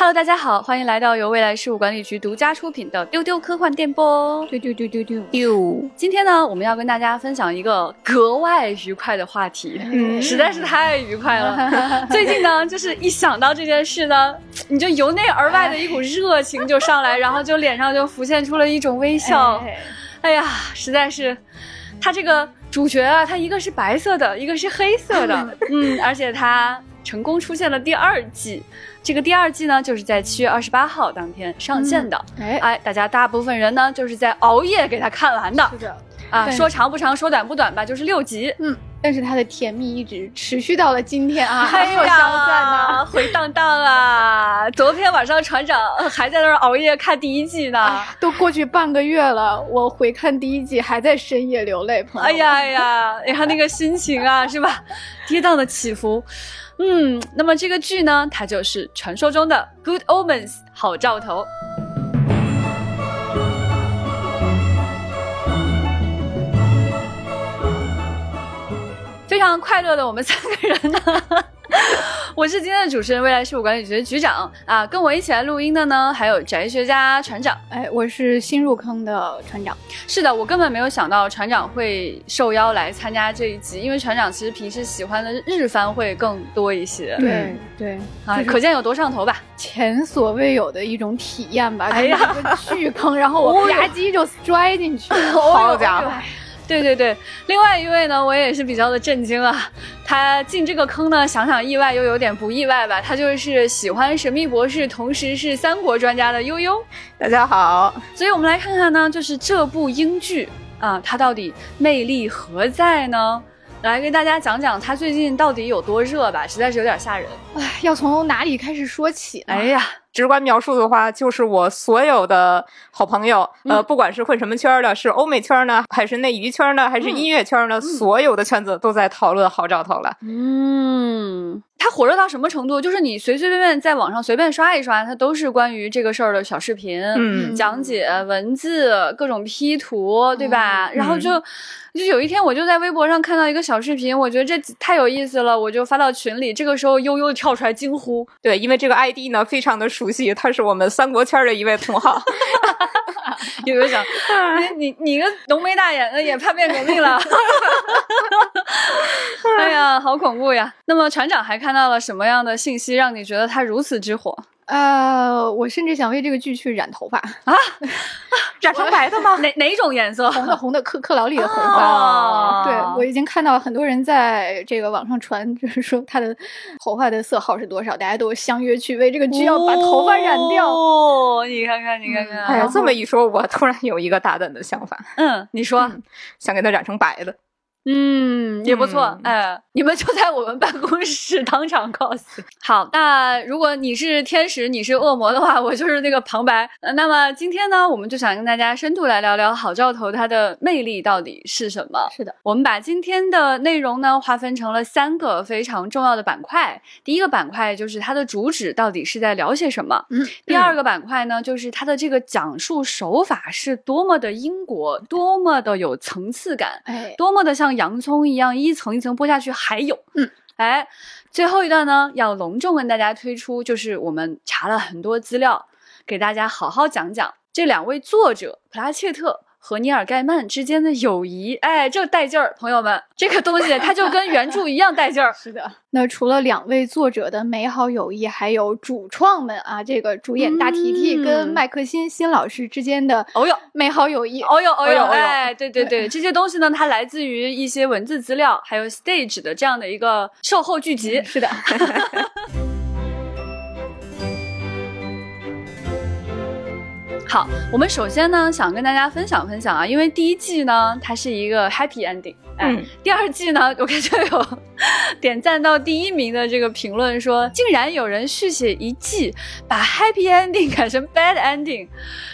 Hello，大家好，欢迎来到由未来事务管理局独家出品的丢丢科幻电波。丢丢丢丢丢丢！今天呢，我们要跟大家分享一个格外愉快的话题，嗯，实在是太愉快了。最近呢，就是一想到这件事呢，你就由内而外的一股热情就上来，然后就脸上就浮现出了一种微笑。哎呀，实在是，他这个主角啊，他一个是白色的，一个是黑色的，嗯，而且他。成功出现了第二季，这个第二季呢，就是在七月二十八号当天上线的。哎哎，大家大部分人呢，就是在熬夜给他看完的。是的，啊，说长不长，说短不短吧，就是六集。嗯，但是他的甜蜜一直持续到了今天啊，还有消散呢，回荡荡啊！昨天晚上船长还在那儿熬夜看第一季呢，都过去半个月了，我回看第一季还在深夜流泪。朋友，哎呀呀，哎呀，那个心情啊，是吧？跌宕的起伏。嗯，那么这个剧呢，它就是传说中的《Good Omens》好兆头。非常快乐的我们三个人呢。我是今天的主持人，未来事务管理局的局长啊，跟我一起来录音的呢，还有宅学家船长。哎，我是新入坑的船长。是的，我根本没有想到船长会受邀来参加这一集，因为船长其实平时喜欢的日番会更多一些。对对啊，可见有多上头吧？前所未有的一种体验吧。哎呀，巨坑，然后我吧唧就摔进去了。好家伙！对对对，另外一位呢，我也是比较的震惊啊。他进这个坑呢，想想意外又有点不意外吧。他就是喜欢神秘博士，同时是三国专家的悠悠。大家好，所以我们来看看呢，就是这部英剧啊，它到底魅力何在呢？来跟大家讲讲它最近到底有多热吧，实在是有点吓人。哎，要从哪里开始说起？哎呀。直观描述的话，就是我所有的好朋友，呃，不管是混什么圈的，是欧美圈呢，还是内娱圈呢，还是音乐圈呢，所有的圈子都在讨论好兆头了。嗯。它火热到什么程度？就是你随随便便在网上随便刷一刷，它都是关于这个事儿的小视频、讲解、文字、各种 P 图，对吧？然后就就有一天，我就在微博上看到一个小视频，我觉得这太有意思了，我就发到群里。这个时候悠悠跳出来惊呼：“对，因为这个 ID 呢非常的熟悉，他是我们三国圈的一位同好。” 有没有想：“你你你个浓眉大眼的也叛变革命了？” 哎呀，好恐怖呀！那么船长还看。到了什么样的信息让你觉得他如此之火？呃，我甚至想为这个剧去染头发啊，染成白的吗？哪哪种颜色？红的，红的，克克劳里的红发。哦对，我已经看到很多人在这个网上传，就是说他的头发的色号是多少，大家都相约去为这个剧要把头发染掉。哦，你看看，你看看，哎呀，这么一说，我突然有一个大胆的想法。嗯，你说，想给他染成白的。嗯，也不错，哎，你们就在我们办公室当场 cos。好，那如果你是天使，你是恶魔的话，我就是那个旁白。那么今天呢，我们就想跟大家深度来聊聊好兆头它的魅力到底是什么？是的，我们把今天的内容呢划分成了三个非常重要的板块。第一个板块就是它的主旨到底是在聊些什么？嗯。第二个板块呢，就是它的这个讲述手法是多么的英国，多么的有层次感，哎，多么的像。洋葱一样一层一层剥下去，还有，嗯，哎，最后一段呢，要隆重跟大家推出，就是我们查了很多资料，给大家好好讲讲这两位作者普拉切特。和尼尔盖曼之间的友谊，哎，这带劲儿，朋友们，这个东西它就跟原著一样带劲儿。是的，那除了两位作者的美好友谊，还有主创们啊，这个主演大提提跟麦克辛辛老师之间的哦哟美好友谊，哦哟哦哟，哎，对对对，这些东西呢，它来自于一些文字资料，还有 stage 的这样的一个售后剧集。是的。好，我们首先呢想跟大家分享分享啊，因为第一季呢它是一个 happy ending，嗯，第二季呢我看就有点赞到第一名的这个评论说，竟然有人续写一季，把 happy ending 改成 bad ending，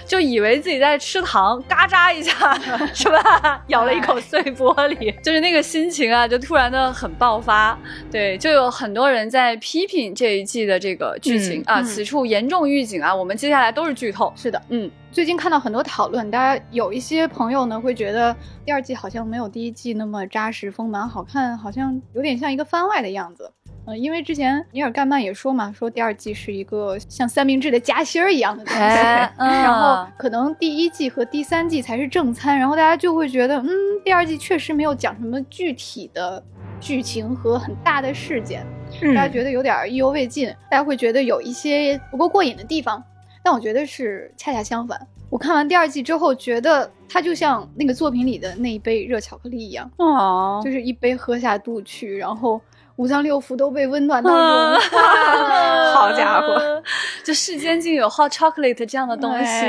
就以为自己在吃糖，嘎扎一下 是吧？咬了一口碎玻璃，就是那个心情啊，就突然的很爆发。对，就有很多人在批评这一季的这个剧情啊，此处严重预警啊，我们接下来都是剧透。是的，嗯。最近看到很多讨论，大家有一些朋友呢会觉得第二季好像没有第一季那么扎实丰满好看，好像有点像一个番外的样子。嗯，因为之前尼尔盖曼也说嘛，说第二季是一个像三明治的夹心儿一样的东西，然后可能第一季和第三季才是正餐，然后大家就会觉得，嗯，第二季确实没有讲什么具体的剧情和很大的事件，大家觉得有点意犹未尽，大家会觉得有一些不够过瘾的地方。但我觉得是恰恰相反，我看完第二季之后，觉得它就像那个作品里的那一杯热巧克力一样，哦，就是一杯喝下肚去，然后五脏六腑都被温暖到融化。好家伙，就世间竟有 hot chocolate 这样的东西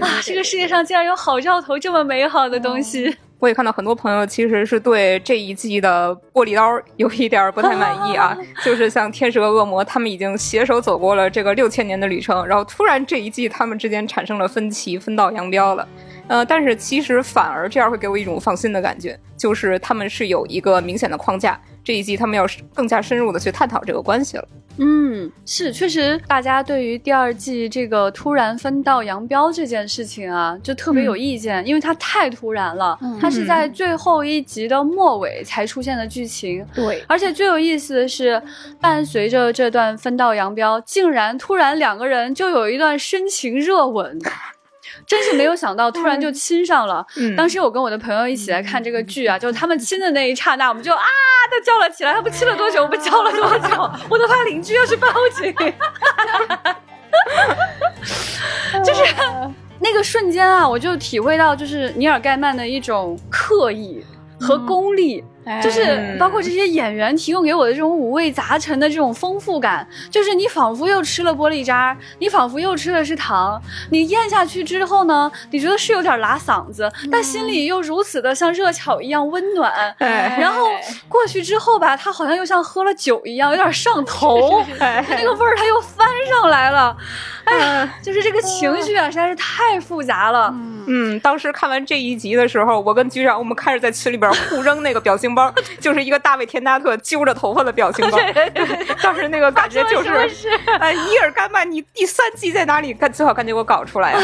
啊！这个世界上竟然有好兆头这么美好的东西。我也看到很多朋友其实是对这一季的玻璃刀有一点不太满意啊，就是像天使和恶魔，他们已经携手走过了这个六千年的旅程，然后突然这一季他们之间产生了分歧，分道扬镳了。呃，但是其实反而这样会给我一种放心的感觉，就是他们是有一个明显的框架，这一季他们要更加深入的去探讨这个关系了。嗯，是，确实，大家对于第二季这个突然分道扬镳这件事情啊，就特别有意见，因为它太突然了，它是在最后一集的末尾才出现的剧情。对，而且最有意思的是，伴随着这段分道扬镳，竟然突然两个人就有一段深情热吻。真是没有想到，突然就亲上了。当时我跟我的朋友一起来看这个剧啊，就是他们亲的那一刹那，我们就啊都叫了起来。他们亲了多久？我们叫了多久？我都怕邻居要去报警。就是 那个瞬间啊，我就体会到，就是尼尔盖曼的一种刻意和功力。就是包括这些演员提供给我的这种五味杂陈的这种丰富感，就是你仿佛又吃了玻璃渣，你仿佛又吃的是糖，你咽下去之后呢，你觉得是有点拉嗓子，但心里又如此的像热巧一样温暖。然后过去之后吧，它好像又像喝了酒一样，有点上头，那个味儿它又翻上来了。哎呀，就是这个情绪啊，实在是太复杂了。嗯，当时看完这一集的时候，我跟局长我们开始在群里边互扔那个表情包。就是一个大卫田纳特揪着头发的表情包，当时那个感觉就是，哎，伊尔干曼，你第三季在哪里？赶最好赶紧给我搞出来啊！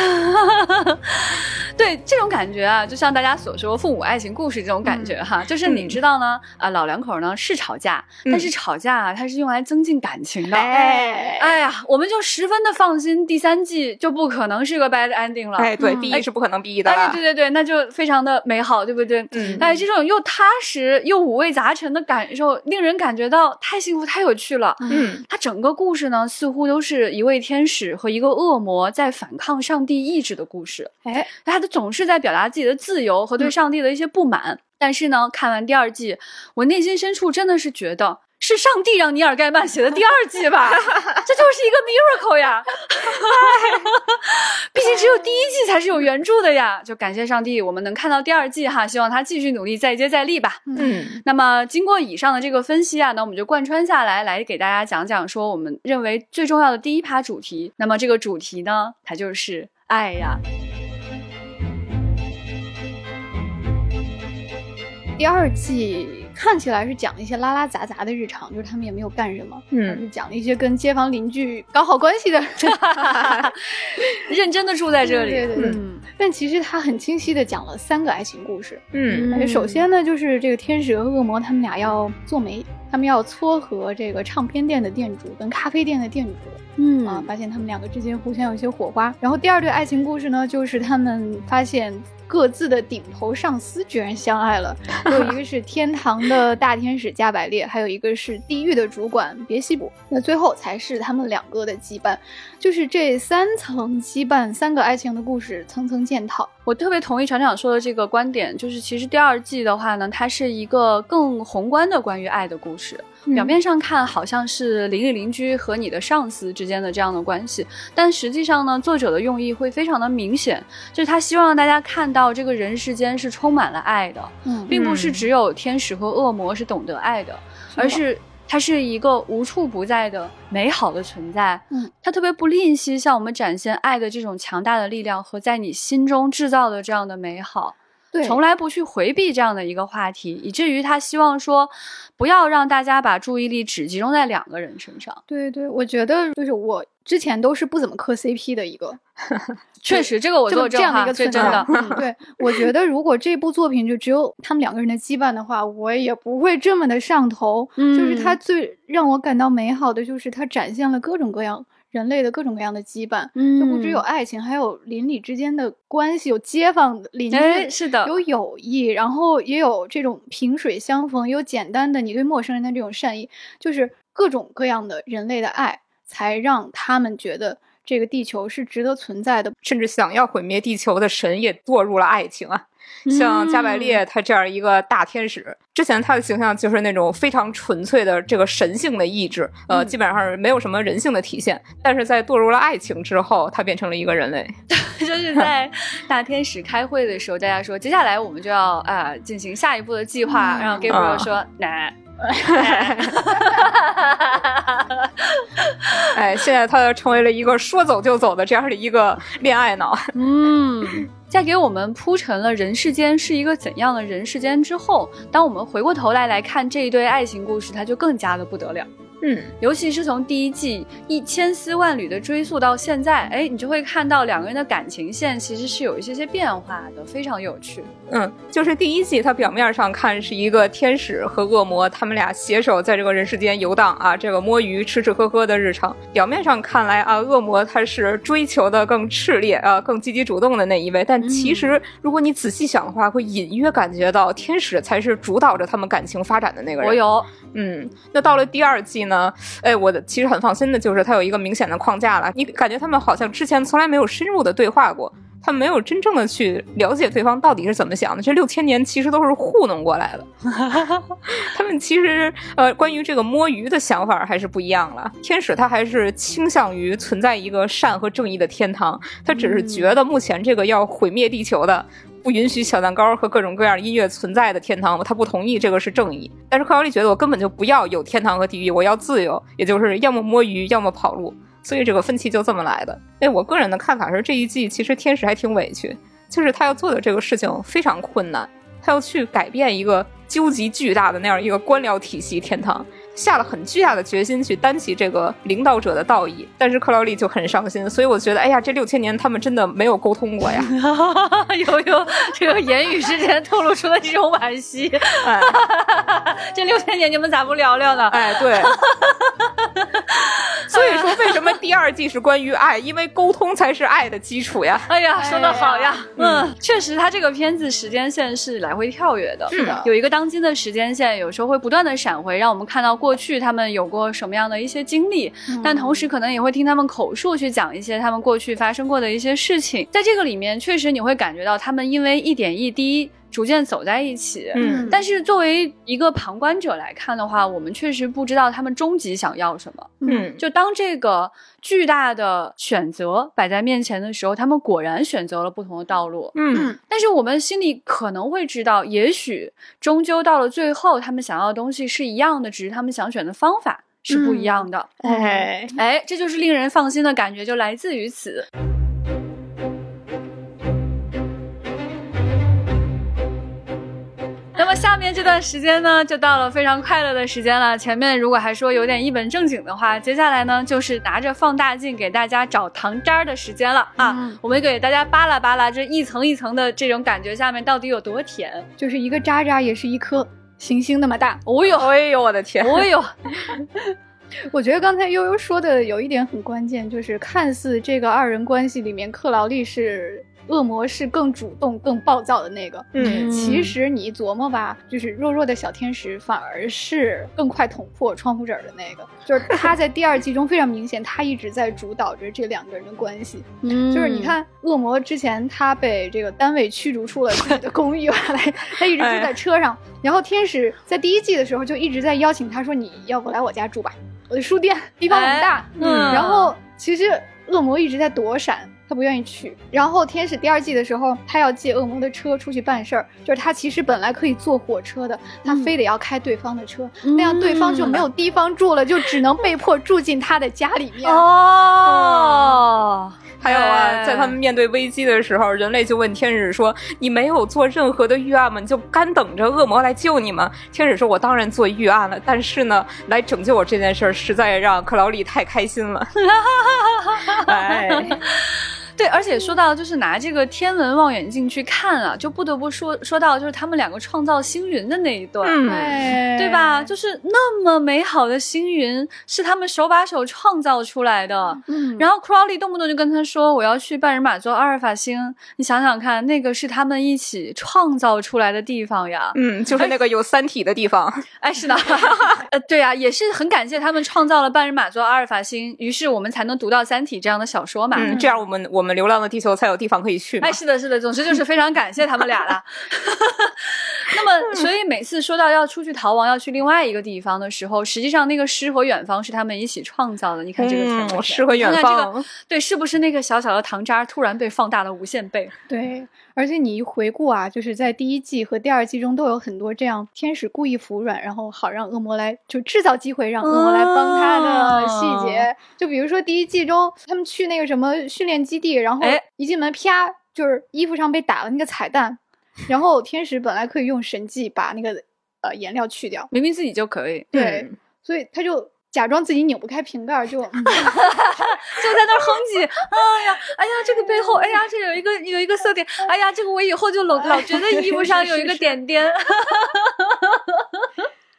对，这种感觉啊，就像大家所说父母爱情故事这种感觉哈，就是你知道呢，啊，老两口呢是吵架，但是吵架啊，它是用来增进感情的。哎，哎呀，我们就十分的放心，第三季就不可能是个 bad ending 了。哎，对，B 是不可能 B 的。哎，对对对，那就非常的美好，对不对？嗯，哎，这种又踏实。又五味杂陈的感受，令人感觉到太幸福、太有趣了。嗯，它整个故事呢，似乎都是一位天使和一个恶魔在反抗上帝意志的故事。哎，他的总是在表达自己的自由和对上帝的一些不满。但是呢，看完第二季，我内心深处真的是觉得。是上帝让尼尔盖曼写的第二季吧？这就是一个 miracle 呀！毕竟只有第一季才是有原著的呀。就感谢上帝，我们能看到第二季哈。希望他继续努力，再接再厉吧。嗯。那么经过以上的这个分析啊，那我们就贯穿下来，来给大家讲讲说我们认为最重要的第一趴主题。那么这个主题呢，它就是爱呀。第二季。看起来是讲一些拉拉杂杂的日常，就是他们也没有干什么，嗯，是讲一些跟街坊邻居搞好关系的 认真的住在这里，对对对。但其实他很清晰的讲了三个爱情故事，嗯，首先呢，就是这个天使和恶魔他们俩要做媒，他们要撮合这个唱片店的店主跟咖啡店的店主，嗯啊，发现他们两个之间互相有一些火花。然后第二对爱情故事呢，就是他们发现。各自的顶头上司居然相爱了，有一个是天堂的大天使加百列，还有一个是地狱的主管别西卜。那最后才是他们两个的羁绊，就是这三层羁绊，三个爱情的故事层层践踏。我特别同意船长说的这个观点，就是其实第二季的话呢，它是一个更宏观的关于爱的故事。表面上看好像是邻里邻居和你的上司之间的这样的关系，但实际上呢，作者的用意会非常的明显，就是他希望让大家看到这个人世间是充满了爱的，嗯，并不是只有天使和恶魔是懂得爱的，而是它是一个无处不在的美好的存在，嗯，它特别不吝惜向我们展现爱的这种强大的力量和在你心中制造的这样的美好。从来不去回避这样的一个话题，以至于他希望说，不要让大家把注意力只集中在两个人身上。对对，我觉得就是我之前都是不怎么磕 CP 的一个，确实这个我做这样的一个真的。对，我觉得如果这部作品就只有他们两个人的羁绊的话，我也不会这么的上头。就是他最让我感到美好的，就是他展现了各种各样。人类的各种各样的羁绊，就不只有爱情，还有邻里之间的关系，有街坊邻居，是的，有友谊，然后也有这种萍水相逢，有简单的你对陌生人的这种善意，就是各种各样的人类的爱，才让他们觉得。这个地球是值得存在的，甚至想要毁灭地球的神也堕入了爱情啊！像加百列他这样一个大天使，之前他的形象就是那种非常纯粹的这个神性的意志，呃，基本上没有什么人性的体现。但是在堕入了爱情之后，他变成了一个人类。就是在大天使开会的时候，大家说接下来我们就要啊进行下一步的计划，然后 Gabriel 说奶。哎，现在他成为了一个说走就走的这样的一个恋爱脑。嗯，在给我们铺陈了人世间是一个怎样的人世间之后，当我们回过头来来看这一对爱情故事，它就更加的不得了。嗯，尤其是从第一季一千丝万缕的追溯到现在，哎，你就会看到两个人的感情线其实是有一些些变化的，非常有趣。嗯，就是第一季，它表面上看是一个天使和恶魔，他们俩携手在这个人世间游荡啊，这个摸鱼、吃吃喝喝的日常。表面上看来啊，恶魔他是追求的更炽烈啊，更积极主动的那一位，但其实如果你仔细想的话，会隐约感觉到天使才是主导着他们感情发展的那个人。我有。嗯，那到了第二季呢？哎，我的其实很放心的就是它有一个明显的框架了。你感觉他们好像之前从来没有深入的对话过，他们没有真正的去了解对方到底是怎么想的。这六千年其实都是糊弄过来的。他们其实呃，关于这个摸鱼的想法还是不一样了。天使他还是倾向于存在一个善和正义的天堂，他只是觉得目前这个要毁灭地球的。不允许小蛋糕和各种各样音乐存在的天堂，他不同意，这个是正义。但是克劳利觉得我根本就不要有天堂和地狱，我要自由，也就是要么摸鱼，要么跑路。所以这个分歧就这么来的。哎，我个人的看法是，这一季其实天使还挺委屈，就是他要做的这个事情非常困难，他要去改变一个究极巨大的那样一个官僚体系天堂。下了很巨大的决心去担起这个领导者的道义，但是克劳利就很伤心，所以我觉得，哎呀，这六千年他们真的没有沟通过呀，有有这个言语之间透露出了这种惋惜，这六千年你们咋不聊聊呢？哎，对，所以说为什么第二季是关于爱？因为沟通才是爱的基础呀。哎呀，说的好呀，嗯，确实，他这个片子时间线是来回跳跃的，是的，有一个当今的时间线，有时候会不断的闪回，让我们看到过。过去他们有过什么样的一些经历，但同时可能也会听他们口述去讲一些他们过去发生过的一些事情。在这个里面，确实你会感觉到他们因为一点一滴逐渐走在一起。嗯，但是作为一个旁观者来看的话，我们确实不知道他们终极想要什么。嗯，就当这个巨大的选择摆在面前的时候，他们果然选择了不同的道路。嗯，但是我们心里可能会知道，也许终究到了最后，他们想要的东西是一样的，只是他们想选的方法是不一样的。哎哎，这就是令人放心的感觉，就来自于此。么下面这段时间呢，就到了非常快乐的时间了。前面如果还说有点一本正经的话，接下来呢，就是拿着放大镜给大家找糖渣的时间了啊！我们给大家扒拉扒拉这一层一层的这种感觉，下面到底有多甜？就是一个渣渣也是一颗行星那么大。哦呦，哎呦，我的天！哦呦，我觉得刚才悠悠说的有一点很关键，就是看似这个二人关系里面，克劳利是。恶魔是更主动、更暴躁的那个。嗯，其实你琢磨吧，就是弱弱的小天使反而是更快捅破窗户纸的那个。就是他在第二季中非常明显，他一直在主导着这两个人的关系。嗯，就是你看，恶魔之前他被这个单位驱逐出了自己的公寓，来 他一直住在车上。然后天使在第一季的时候就一直在邀请他说：“你要不来我家住吧？我的书店地方很大。”嗯，然后其实恶魔一直在躲闪。他不愿意去，然后天使第二季的时候，他要借恶魔的车出去办事儿，就是他其实本来可以坐火车的，他非得要开对方的车，那样对方就没有地方住了，就只能被迫住进他的家里面。哦。还有啊，在他们面对危机的时候，人类就问天使说：“你没有做任何的预案吗？你就干等着恶魔来救你吗？”天使说：“我当然做预案了，但是呢，来拯救我这件事儿实在让克劳利太开心了。” 哎。对，而且说到就是拿这个天文望远镜去看啊，就不得不说说到就是他们两个创造星云的那一段，对吧？就是那么美好的星云是他们手把手创造出来的。嗯，然后 Crowley 动不动就跟他说我要去半人马座阿尔法星，你想想看，那个是他们一起创造出来的地方呀。嗯，就是那个有三体的地方。哎，是的，呃，对呀，也是很感谢他们创造了半人马座阿尔法星，于是我们才能读到三体这样的小说嘛。嗯，这样我们我。我们流浪的地球才有地方可以去。哎，是的，是的，总之就是非常感谢他们俩了。那么，所以每次说到要出去逃亡，要去另外一个地方的时候，实际上那个诗和远方是他们一起创造的。你看这个诗和远方，对，是不是那个小小的糖渣突然被放大了无限倍？对，而且你一回顾啊，就是在第一季和第二季中都有很多这样天使故意服软，然后好让恶魔来就制造机会让恶魔来帮他的细节。就比如说第一季中他们去那个什么训练基地。然后一进门，啪，就是衣服上被打了那个彩蛋。然后天使本来可以用神迹把那个呃颜料去掉，明明自己就可以。对，所以他就假装自己拧不开瓶盖，就 就在那哼唧。哎呀，哎呀，这个背后，哎呀，这有一个有一个色点。哎呀，这个我以后就老老觉得衣服上有一个点点。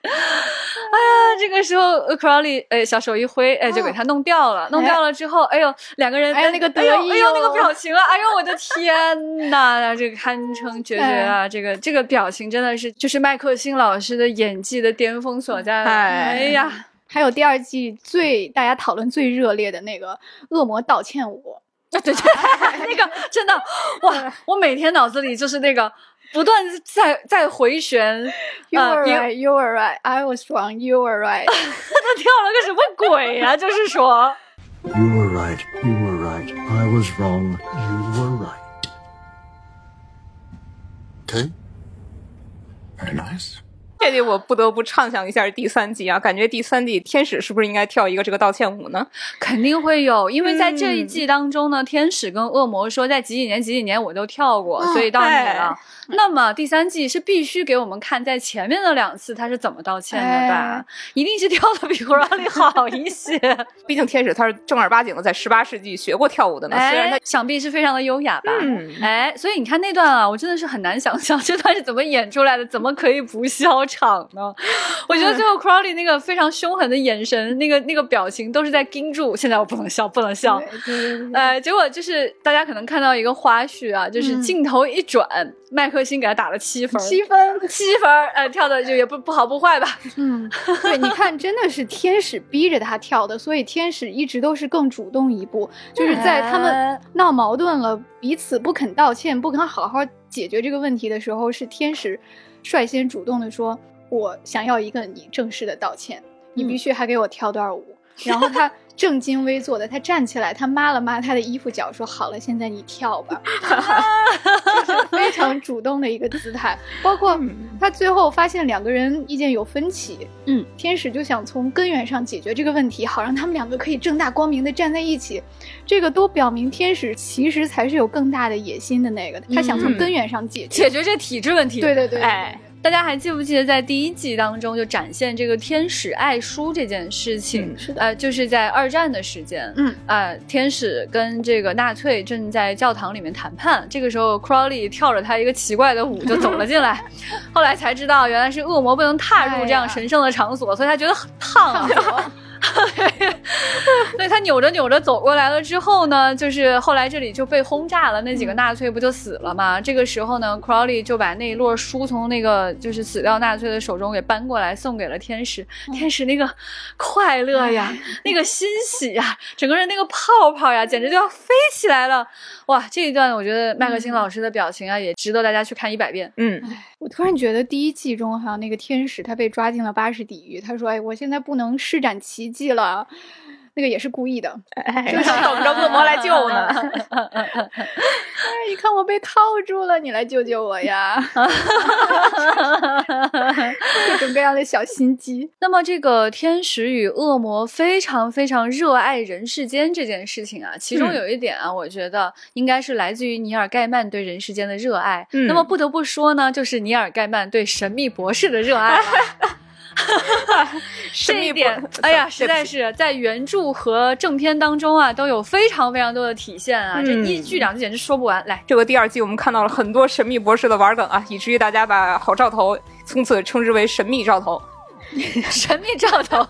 哎呀，这个时候 Crowley 哎，小手一挥，哎，就给他弄掉了。弄掉了之后，哎呦，两个人哎那个得意，哎呦那个表情啊，哎呦我的天呐，这个堪称绝绝啊！这个这个表情真的是就是麦克辛老师的演技的巅峰所在。哎呀，还有第二季最大家讨论最热烈的那个恶魔道歉舞，啊对对，那个真的哇，我每天脑子里就是那个。不断在在回旋，You were right, you were right, I was wrong, you were right。他跳了个什么鬼呀？就是说，You were right, you were right, I was wrong, you were right。Okay, very nice。这里我不得不畅想一下第三季啊，感觉第三季天使是不是应该跳一个这个道歉舞呢？肯定会有，因为在这一季当中呢，天使跟恶魔说在几几年几几年我都跳过，所以到你了。那么第三季是必须给我们看在前面的两次他是怎么道歉的吧？一定是跳的比 Riley 好一些，毕竟天使他是正儿八经的在十八世纪学过跳舞的呢，虽然他想必是非常的优雅吧。嗯，哎，所以你看那段啊，我真的是很难想象这段是怎么演出来的，怎么可以不笑场呢？我觉得最后 Crowley 那个非常凶狠的眼神，那个那个表情都是在盯住。现在我不能笑，不能笑。呃，结果就是大家可能看到一个花絮啊，就是镜头一转。麦克辛给他打了七分，七分，七分，呃，跳的就也不不好不坏吧？嗯，对，你看，真的是天使逼着他跳的，所以天使一直都是更主动一步，就是在他们闹矛盾了，彼此不肯道歉，不肯好好解决这个问题的时候，是天使率先主动的说：“我想要一个你正式的道歉，你必须还给我跳段舞。”然后他。正襟危坐的他站起来，他抹了抹他的衣服角，说：“好了，现在你跳吧。”非常主动的一个姿态。包括他最后发现两个人意见有分歧，嗯，天使就想从根源上解决这个问题，好让他们两个可以正大光明的站在一起。这个都表明天使其实才是有更大的野心的那个，他想从根源上解决解决这体制问题。对对对，哎。大家还记不记得在第一季当中就展现这个天使爱书这件事情？是的，呃，就是在二战的时间，嗯，啊，天使跟这个纳粹正在教堂里面谈判，这个时候 Crowley 跳着他一个奇怪的舞就走了进来，后来才知道原来是恶魔不能踏入这样神圣的场所，所以他觉得很烫。对他扭着扭着走过来了之后呢，就是后来这里就被轰炸了，那几个纳粹不就死了吗？这个时候呢，Crowley 就把那一摞书从那个就是死掉纳粹的手中给搬过来，送给了天使。天使那个快乐呀，那个欣喜呀，整个人那个泡泡呀，简直就要飞起来了。哇，这一段我觉得麦克辛老师的表情啊，也值得大家去看一百遍。嗯，我突然觉得第一季中哈，那个天使他被抓进了巴士底狱，他说：“哎，我现在不能施展奇迹了。”那个也是故意的，就是等着恶魔来救呢。哎你看我被套住了，你来救救我呀！各种各样的小心机。那么，这个天使与恶魔非常非常热爱人世间这件事情啊，其中有一点啊，我觉得应该是来自于尼尔盖曼对人世间的热爱。那么，不得不说呢，就是尼尔盖曼对神秘博士的热爱。这一点，哎呀，实在是在原著和正片当中啊，都有非常非常多的体现啊！这一句两句简直说不完。来，这个第二季我们看到了很多神秘博士的玩梗啊，以至于大家把好兆头从此称之为神秘兆头。神秘兆头，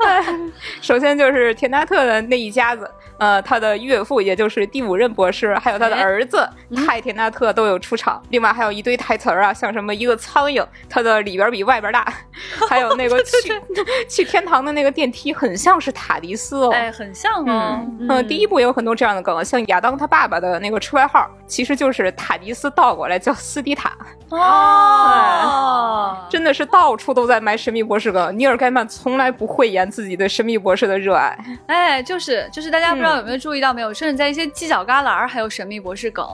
首先就是田纳特的那一家子。呃，他的岳父，也就是第五任博士，还有他的儿子泰田纳特都有出场。另外还有一堆台词儿啊，像什么一个苍蝇，它的里边比外边大。还有那个去去天堂的那个电梯，很像是塔迪斯哦，哎，很像哦。嗯，第一部也有很多这样的梗，像亚当他爸爸的那个车牌号，其实就是塔迪斯倒过来叫斯迪塔。哦，真的是到处都在卖神秘博士梗。尼尔盖曼从来不讳言自己对神秘博士的热爱。哎，就是就是大家不知道。有没有注意到没有？甚至在一些犄角旮旯还有神秘博士梗，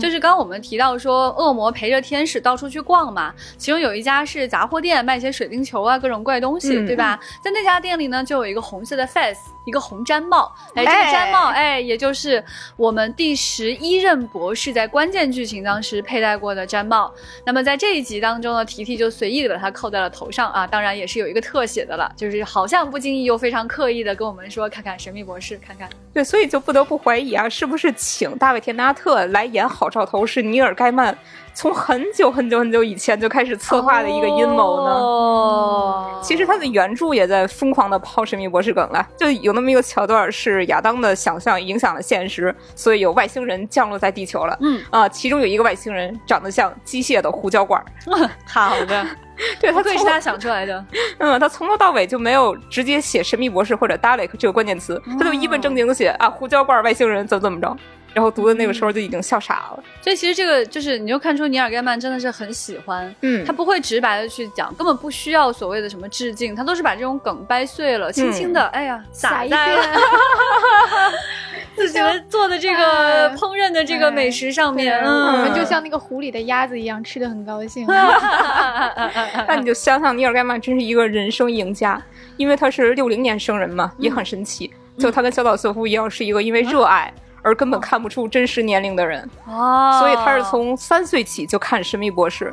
就是刚刚我们提到说，恶魔陪着天使到处去逛嘛。其中有一家是杂货店，卖一些水晶球啊，各种怪东西，对吧？在那家店里呢，就有一个红色的 face，一个红毡帽。哎，这个毡帽，哎，也就是我们第十一任博士在关键剧情当时佩戴过的毡帽。那么在这一集当中呢，提提就随意的把它扣在了头上啊，当然也是有一个特写的了，就是好像不经意又非常刻意的跟我们说，看看神秘博士，看看。对。所以就不得不怀疑啊，是不是请大卫·田纳特来演好兆头是尼尔·盖曼从很久很久很久以前就开始策划的一个阴谋呢？哦，其实他的原著也在疯狂的抛神秘博士梗了，就有那么一个桥段是亚当的想象影响了现实，所以有外星人降落在地球了。嗯啊，其中有一个外星人长得像机械的胡椒罐。好的。对他可以是他想出来的，嗯，他从头到尾就没有直接写神秘博士或者 Dalek 这个关键词，他就一本正经的写啊胡椒罐外星人怎么怎么着，然后读的那个时候就已经笑傻了。所以其实这个就是，你就看出尼尔盖曼真的是很喜欢，嗯，他不会直白的去讲，根本不需要所谓的什么致敬，他都是把这种梗掰碎了，轻轻的，哎呀撒在了。自己的做的这个 烹饪的这个美食上面，我们就像那个湖里的鸭子一样，吃的很高兴。那你就想想，尼尔盖曼真是一个人生赢家，因为他是六零年生人嘛，也很神奇。就他跟小岛秀夫一样，是一个因为热爱。而根本看不出真实年龄的人，哦，所以他是从三岁起就看《神秘博士》，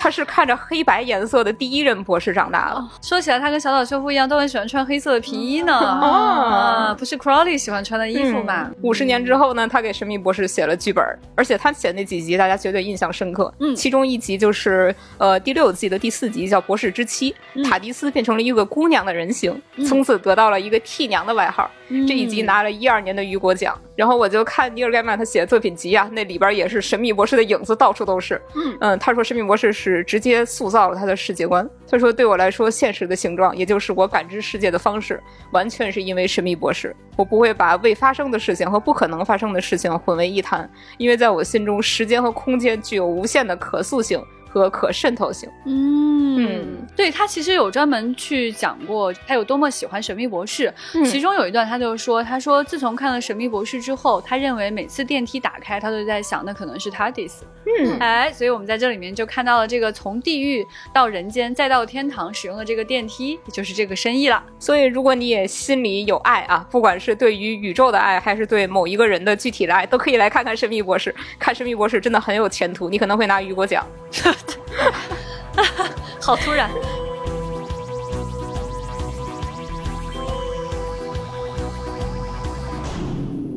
他是看着黑白颜色的第一任博士长大的。说起来，他跟小岛秀夫一样，都很喜欢穿黑色的皮衣呢。啊，不是 Crowley 喜欢穿的衣服吗？五十年之后呢，他给《神秘博士》写了剧本，而且他写那几集大家绝对印象深刻。嗯，其中一集就是呃第六季的第四集，叫《博士之妻》，塔迪斯变成了一个姑娘的人形，从此得到了一个替娘的外号。这一集拿了一二年的雨果奖，然后我就看尼尔盖曼他写的作品集啊，那里边也是神秘博士的影子到处都是。嗯嗯，他说神秘博士是直接塑造了他的世界观。他说对我来说，现实的形状也就是我感知世界的方式，完全是因为神秘博士。我不会把未发生的事情和不可能发生的事情混为一谈，因为在我心中，时间和空间具有无限的可塑性。和可渗透性，嗯，对他其实有专门去讲过他有多么喜欢神秘博士，其中有一段他就说，他说自从看了神秘博士之后，他认为每次电梯打开，他都在想，那可能是 TARDIS，嗯，哎，所以我们在这里面就看到了这个从地狱到人间再到天堂使用的这个电梯，就是这个深意了。所以如果你也心里有爱啊，不管是对于宇宙的爱，还是对某一个人的具体的爱，都可以来看看神秘博士，看神秘博士真的很有前途，你可能会拿雨果奖。好突然。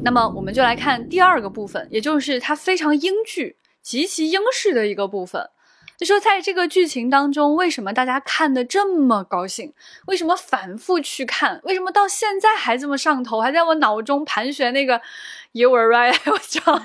那么，我们就来看第二个部分，也就是它非常英剧、极其英式的一个部分。就说在这个剧情当中，为什么大家看的这么高兴？为什么反复去看？为什么到现在还这么上头？还在我脑中盘旋那个。You were right，我操！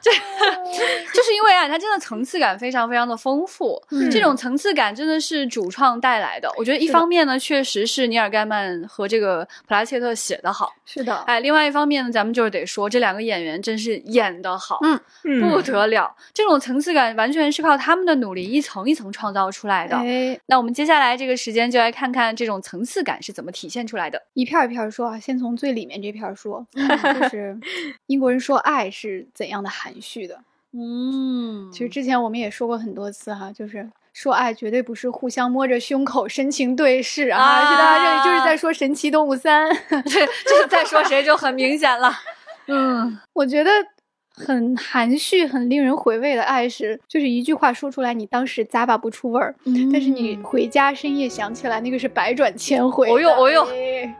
这 就是因为啊，它真的层次感非常非常的丰富。这种层次感真的是主创带来的。我觉得一方面呢，确实是尼尔盖曼和这个普拉切特写的好。是的，哎，另外一方面呢，咱们就是得说这两个演员真是演的好，嗯，不得了。这种层次次感完全是靠他们的努力一层一层创造出来的。哎，那我们接下来这个时间就来看看这种层次感是怎么体现出来的。一片一片说啊，先从最里面这片说，就是英国人说爱是怎样的含蓄的。嗯，其实之前我们也说过很多次哈，就是说爱绝对不是互相摸着胸口深情对视啊，是大家认为就是在说《神奇动物三 》，这这在说谁就很明显了。嗯，我觉得很含蓄、很令人回味的爱是，就是一句话说出来，你当时咂巴不出味儿，但是你回家深夜想起来，那个是百转千回。哦呦哦呦！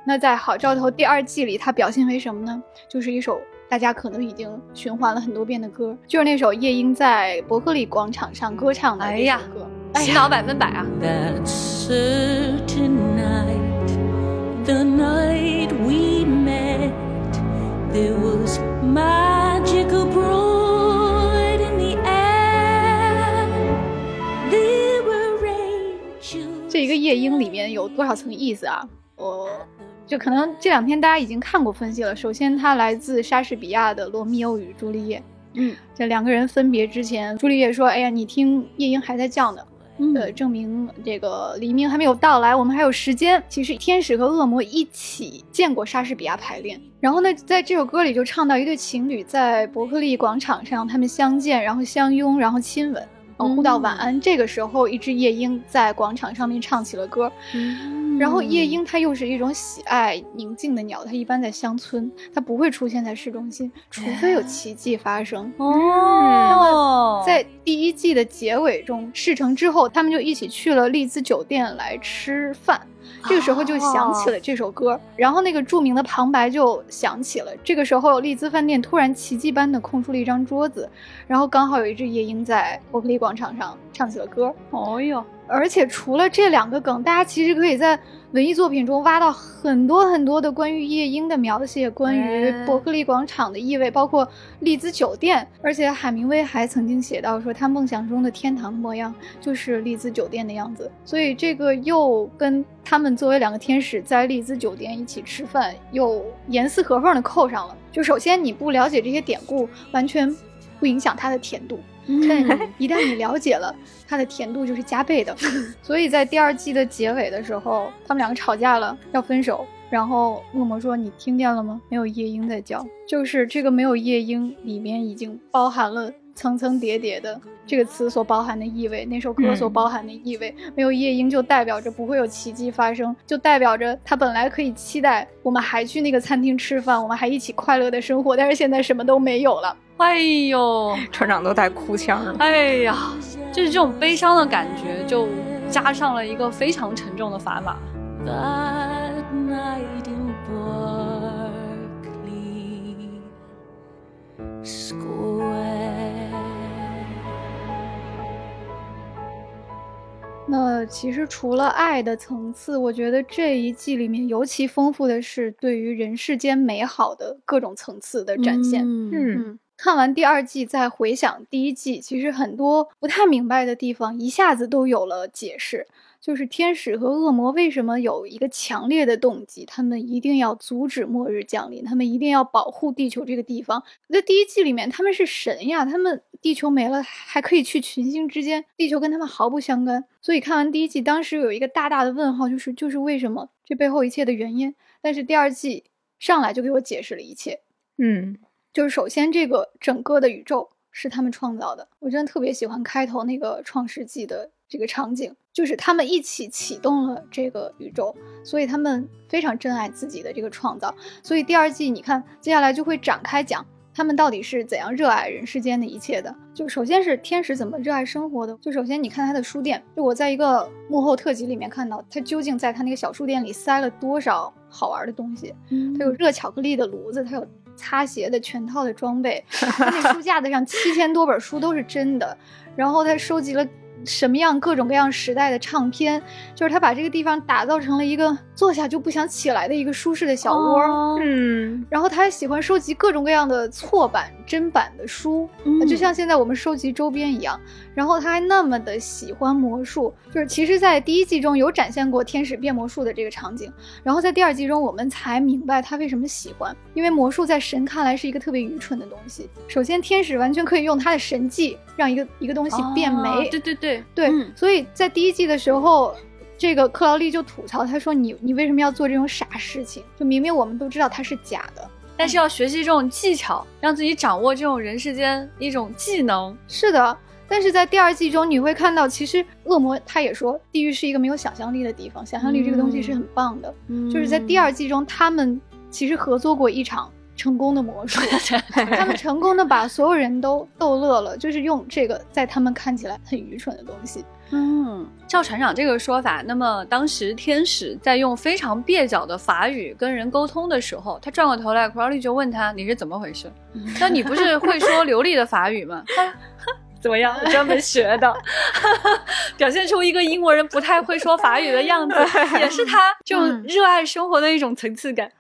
那在《好兆头》第二季里，它表现为什么呢？就是一首。大家可能已经循环了很多遍的歌，就是那首夜莺在伯克利广场上歌唱的那首歌，洗脑百分百啊！这一个夜莺里面有多少层意思啊？我。就可能这两天大家已经看过分析了。首先，它来自莎士比亚的《罗密欧与朱丽叶》。嗯，这两个人分别之前，朱丽叶说：“哎呀，你听，夜莺还在叫呢。”呃，证明这个黎明还没有到来，我们还有时间。其实，天使和恶魔一起见过莎士比亚排练。然后呢，在这首歌里就唱到一对情侣在伯克利广场上，他们相见，然后相拥，然后亲吻。互道晚安。这个时候，一只夜莺在广场上面唱起了歌。然后，夜莺它又是一种喜爱宁静的鸟，它一般在乡村，它不会出现在市中心，除非有奇迹发生。哦，在第一季的结尾中，事成之后，他们就一起去了丽兹酒店来吃饭。这个时候就想起了这首歌，然后那个著名的旁白就响起了。这个时候，丽兹饭店突然奇迹般的空出了一张桌子，然后刚好有一只夜莺在伯克利广场上唱起了歌。哦哟！而且除了这两个梗，大家其实可以在文艺作品中挖到很多很多的关于夜莺的描写，关于伯克利广场的意味，包括丽兹酒店。而且海明威还曾经写到说，他梦想中的天堂的模样就是丽兹酒店的样子。所以这个又跟他们作为两个天使在丽兹酒店一起吃饭，又严丝合缝的扣上了。就首先你不了解这些典故，完全不影响它的甜度。但一旦你了解了，它的甜度就是加倍的。所以在第二季的结尾的时候，他们两个吵架了，要分手。然后恶魔说：“你听见了吗？没有夜莺在叫，就是这个没有夜莺里面已经包含了层层叠叠的这个词所包含的意味，那首歌所包含的意味。没有夜莺就代表着不会有奇迹发生，就代表着他本来可以期待我们还去那个餐厅吃饭，我们还一起快乐的生活，但是现在什么都没有了。”哎呦，船长都带哭腔了。哎呀，就是这种悲伤的感觉，就加上了一个非常沉重的砝码。那其实除了爱的层次，我觉得这一季里面尤其丰富的是对于人世间美好的各种层次的展现。嗯。看完第二季，再回想第一季，其实很多不太明白的地方一下子都有了解释。就是天使和恶魔为什么有一个强烈的动机，他们一定要阻止末日降临，他们一定要保护地球这个地方。在第一季里面，他们是神呀，他们地球没了还可以去群星之间，地球跟他们毫不相干。所以看完第一季，当时有一个大大的问号，就是就是为什么这背后一切的原因。但是第二季上来就给我解释了一切。嗯。就是首先，这个整个的宇宙是他们创造的。我真的特别喜欢开头那个创世纪的这个场景，就是他们一起启动了这个宇宙，所以他们非常珍爱自己的这个创造。所以第二季，你看接下来就会展开讲他们到底是怎样热爱人世间的一切的。就首先是天使怎么热爱生活的。就首先你看他的书店，就我在一个幕后特辑里面看到，他究竟在他那个小书店里塞了多少好玩的东西。嗯他有热巧克力的炉子，他有。擦鞋的全套的装备，他那书架子上七千多本书都是真的，然后他收集了什么样各种各样时代的唱片，就是他把这个地方打造成了一个坐下就不想起来的一个舒适的小窝。嗯，然后他还喜欢收集各种各样的错版、真版的书，就像现在我们收集周边一样。然后他还那么的喜欢魔术，就是其实，在第一季中有展现过天使变魔术的这个场景。然后在第二季中，我们才明白他为什么喜欢，因为魔术在神看来是一个特别愚蠢的东西。首先，天使完全可以用他的神迹让一个一个东西变美。对对对对，所以在第一季的时候，这个克劳利就吐槽他说：“你你为什么要做这种傻事情？就明明我们都知道它是假的，但是要学习这种技巧，让自己掌握这种人世间一种技能。”是的。但是在第二季中，你会看到，其实恶魔他也说，地狱是一个没有想象力的地方，想象力这个东西是很棒的。就是在第二季中，他们其实合作过一场成功的魔术，他们成功的把所有人都逗乐了，就是用这个在他们看起来很愚蠢的东西。嗯，照船长这个说法，那么当时天使在用非常蹩脚的法语跟人沟通的时候，他转过头来 c r o w l e y 就问他：“你是怎么回事？那你不是会说流利的法语吗？” 怎么样？专门学的，表现出一个英国人不太会说法语的样子，也是他这种热爱生活的一种层次感。嗯，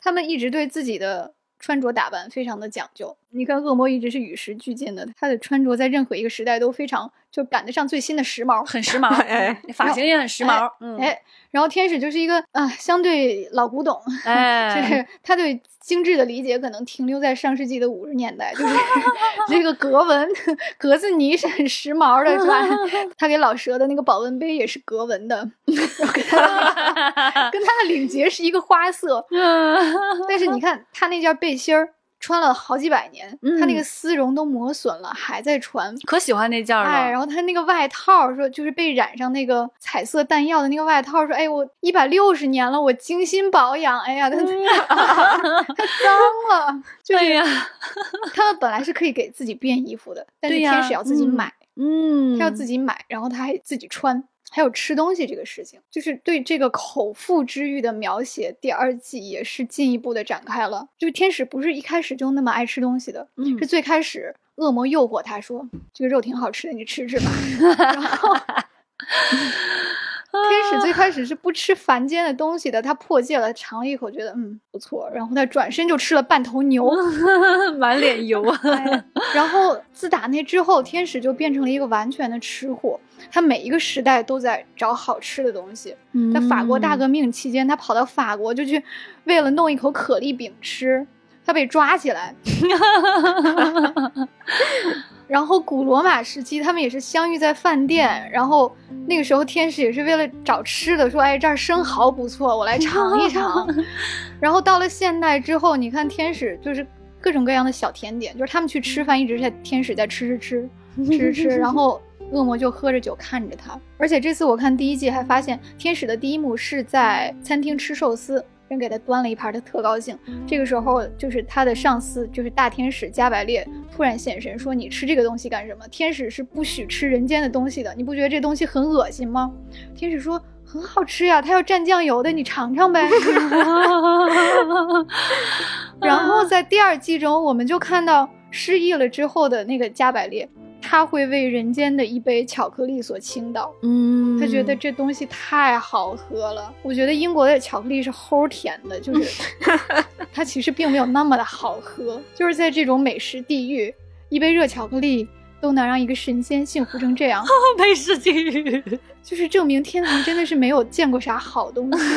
他们一直对自己的穿着打扮非常的讲究。你看，恶魔一直是与时俱进的，他的穿着在任何一个时代都非常就赶得上最新的时髦，很时髦。哎，发型也很时髦。嗯，哎，然后天使就是一个啊，相对老古董，哎，就是他对。精致的理解可能停留在上世纪的五十年代，就是 这个格纹格子呢是很时髦的，是吧？他给老蛇的那个保温杯也是格纹的，跟他跟他的领结是一个花色，但是你看他那件背心儿。穿了好几百年，他那个丝绒都磨损了，还在穿，可喜欢那件了。哎，然后他那个外套说，就是被染上那个彩色弹药的那个外套，说，哎，我一百六十年了，我精心保养。哎呀，他 他脏了，就是呀。他们本来是可以给自己变衣服的，但是天使要自己买，嗯，他要自己买，然后他还自己穿。还有吃东西这个事情，就是对这个口腹之欲的描写，第二季也是进一步的展开了。就是天使不是一开始就那么爱吃东西的，是最开始恶魔诱惑他说：“这个肉挺好吃的，你吃吃吧。” 然后。天使最开始是不吃凡间的东西的，他破戒了，尝了一口，觉得嗯不错，然后他转身就吃了半头牛，满脸油。然后自打那之后，天使就变成了一个完全的吃货，他每一个时代都在找好吃的东西。在法国大革命期间，他跑到法国就去为了弄一口可丽饼吃，他被抓起来。然后古罗马时期，他们也是相遇在饭店。然后那个时候，天使也是为了找吃的，说：“哎，这儿生蚝不错，我来尝一尝。”然后到了现代之后，你看天使就是各种各样的小甜点，就是他们去吃饭，一直在天使在吃吃吃吃吃，然后恶魔就喝着酒看着他。而且这次我看第一季还发现，天使的第一幕是在餐厅吃寿司。人给他端了一盘，他特高兴。这个时候，就是他的上司，就是大天使加百列突然现身，说：“你吃这个东西干什么？天使是不许吃人间的东西的，你不觉得这东西很恶心吗？”天使说：“很好吃呀，它要蘸酱油的，你尝尝呗。”然后在第二季中，我们就看到失忆了之后的那个加百列。他会为人间的一杯巧克力所倾倒，嗯，觉得这东西太好喝了。我觉得英国的巧克力是齁甜的，就是 它其实并没有那么的好喝。就是在这种美食地狱，一杯热巧克力。都能让一个神仙幸福成这样，美食地狱，就是证明天堂真的是没有见过啥好东西。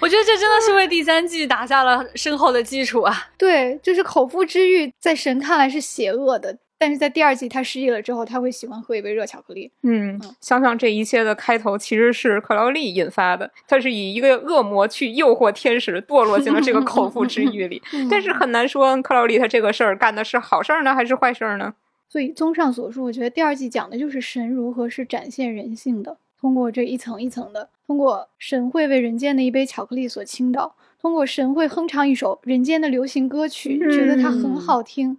我觉得这真的是为第三季打下了深厚的基础啊！对，就是口腹之欲，在神看来是邪恶的。但是在第二季他失忆了之后，他会喜欢喝一杯热巧克力。嗯，想想这一切的开头其实是克劳利引发的，他是以一个恶魔去诱惑天使，堕落进了这个口腹之欲里。但是很难说克劳利他这个事儿干的是好事儿呢，还是坏事儿呢？所以综上所述，我觉得第二季讲的就是神如何是展现人性的，通过这一层一层的，通过神会为人间的一杯巧克力所倾倒，通过神会哼唱一首人间的流行歌曲，觉得它很好听。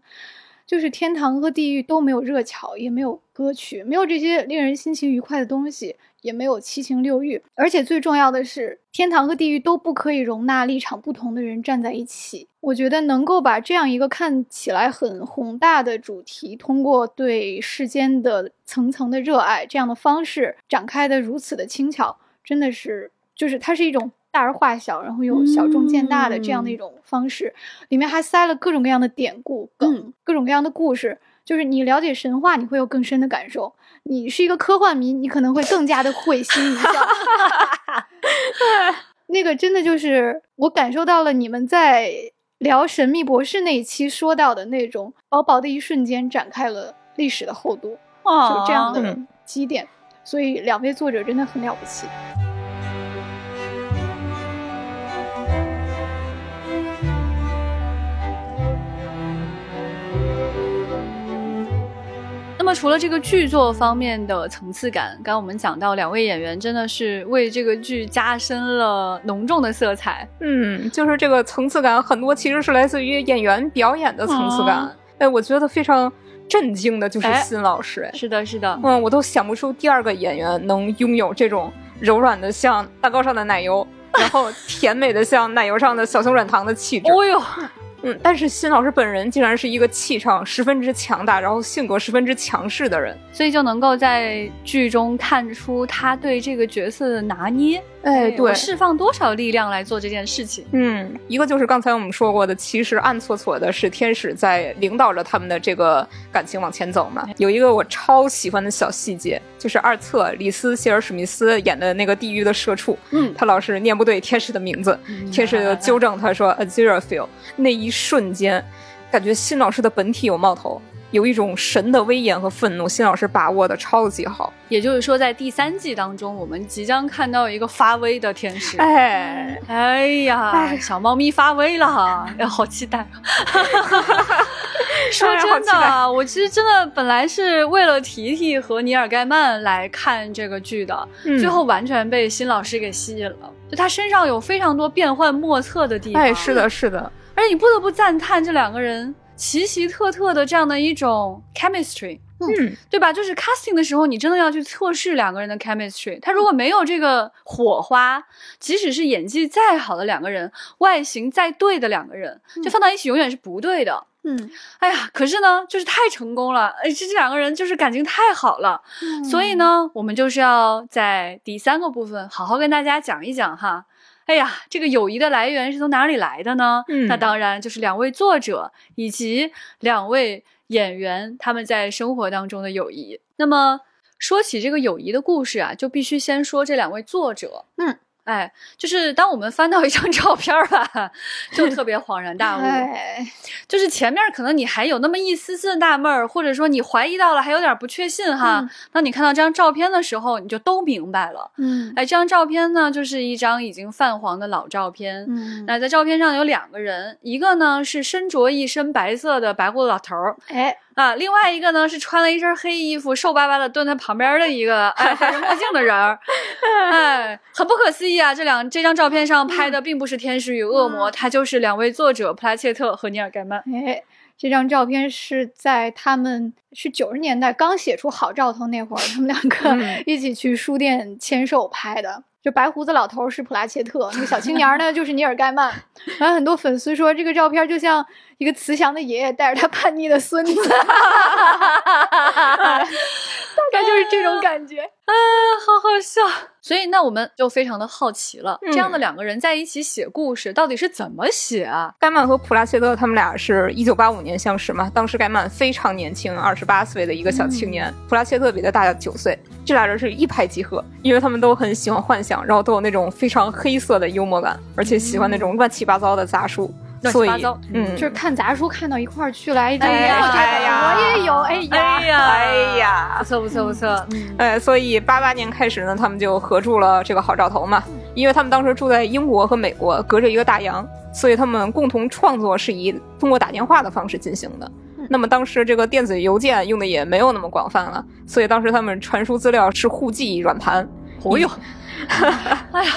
就是天堂和地狱都没有热巧，也没有歌曲，没有这些令人心情愉快的东西，也没有七情六欲，而且最重要的是，天堂和地狱都不可以容纳立场不同的人站在一起。我觉得能够把这样一个看起来很宏大的主题，通过对世间的层层的热爱这样的方式展开的如此的轻巧，真的是，就是它是一种。大而化小，然后又小中见大的这样的一种方式，里面还塞了各种各样的典故梗，各种各样的故事。就是你了解神话，你会有更深的感受；你是一个科幻迷，你可能会更加的会心一笑。那个真的就是我感受到了你们在聊《神秘博士》那一期说到的那种薄薄的一瞬间展开了历史的厚度，就这样的积淀。所以两位作者真的很了不起。么除了这个剧作方面的层次感，刚刚我们讲到两位演员真的是为这个剧加深了浓重的色彩。嗯，就是这个层次感很多其实是来自于演员表演的层次感。哎，我觉得非常震惊的就是辛老师。哎，是的，是的。嗯，我都想不出第二个演员能拥有这种柔软的像蛋糕上的奶油，然后甜美的像奶油上的小熊软糖的气质。哦呦。但是辛老师本人竟然是一个气场十分之强大，然后性格十分之强势的人，所以就能够在剧中看出他对这个角色的拿捏。哎，对，释放多少力量来做这件事情？嗯，一个就是刚才我们说过的，其实暗搓搓的是天使在领导着他们的这个感情往前走嘛。有一个我超喜欢的小细节，就是二册李斯谢尔史密斯演的那个地狱的社畜，嗯，他老是念不对天使的名字，天使就纠正他说 Aziraphale，那一瞬间，感觉新老师的本体有冒头。有一种神的威严和愤怒，辛老师把握的超级好。也就是说，在第三季当中，我们即将看到一个发威的天使。哎，哎呀，小猫咪发威了，哎，好期待！说真的，我其实真的本来是为了提提和尼尔盖曼来看这个剧的，最后完全被辛老师给吸引了。就他身上有非常多变幻莫测的地方。哎，是的，是的。而且你不得不赞叹这两个人。奇奇特特的这样的一种 chemistry，嗯，对吧？就是 casting 的时候，你真的要去测试两个人的 chemistry。他如果没有这个火花，即使是演技再好的两个人，外形再对的两个人，就放到一起永远是不对的。嗯，哎呀，可是呢，就是太成功了，哎，这这两个人就是感情太好了，所以呢，我们就是要在第三个部分好好跟大家讲一讲哈。哎呀，这个友谊的来源是从哪里来的呢？嗯，那当然就是两位作者以及两位演员他们在生活当中的友谊。那么说起这个友谊的故事啊，就必须先说这两位作者。嗯。哎，就是当我们翻到一张 照片吧，就特别恍然大悟。就是前面可能你还有那么一丝丝的纳闷儿，或者说你怀疑到了，还有点不确信哈。当你看到这张照片的时候，你就都明白了。嗯，哎，这张照片呢，就是一张已经泛黄的老照片。嗯，那在照片上有两个人，一个呢是身着一身白色的白胡子老头儿。哎。啊，另外一个呢是穿了一身黑衣服、瘦巴巴的蹲在旁边的一个哎戴着墨镜的人儿，哎，很不可思议啊！这两这张照片上拍的并不是天使与恶魔，他就是两位作者普拉切特和尼尔盖曼。哎，这张照片是在他们是九十年代刚写出好兆头那会儿，他们两个一起去书店签售拍的。就白胡子老头是普拉切特，那个小青年呢就是尼尔盖曼。然后很多粉丝说这个照片就像一个慈祥的爷爷带着他叛逆的孙子，大概就是这种感觉。啊，好好笑！所以那我们就非常的好奇了，这样的两个人在一起写故事，到底是怎么写啊？盖曼和普拉切特他们俩是一九八五年相识嘛？当时盖曼非常年轻，二十八岁的一个小青年，普拉切特比他大九岁。这俩人是一拍即合，因为他们都很喜欢幻想，然后都有那种非常黑色的幽默感，而且喜欢那种乱七八糟的杂书。乱七八糟，嗯，就是看杂书看到一块儿去了，哎呀，我也有，哎呀，哎呀，不错不错不错，哎，所以八八年开始呢，他们就合住了这个好兆头嘛，因为他们当时住在英国和美国，隔着一个大洋，所以他们共同创作是以通过打电话的方式进行的。那么当时这个电子邮件用的也没有那么广泛了，所以当时他们传输资料是互寄软盘。哦哟，哎呀。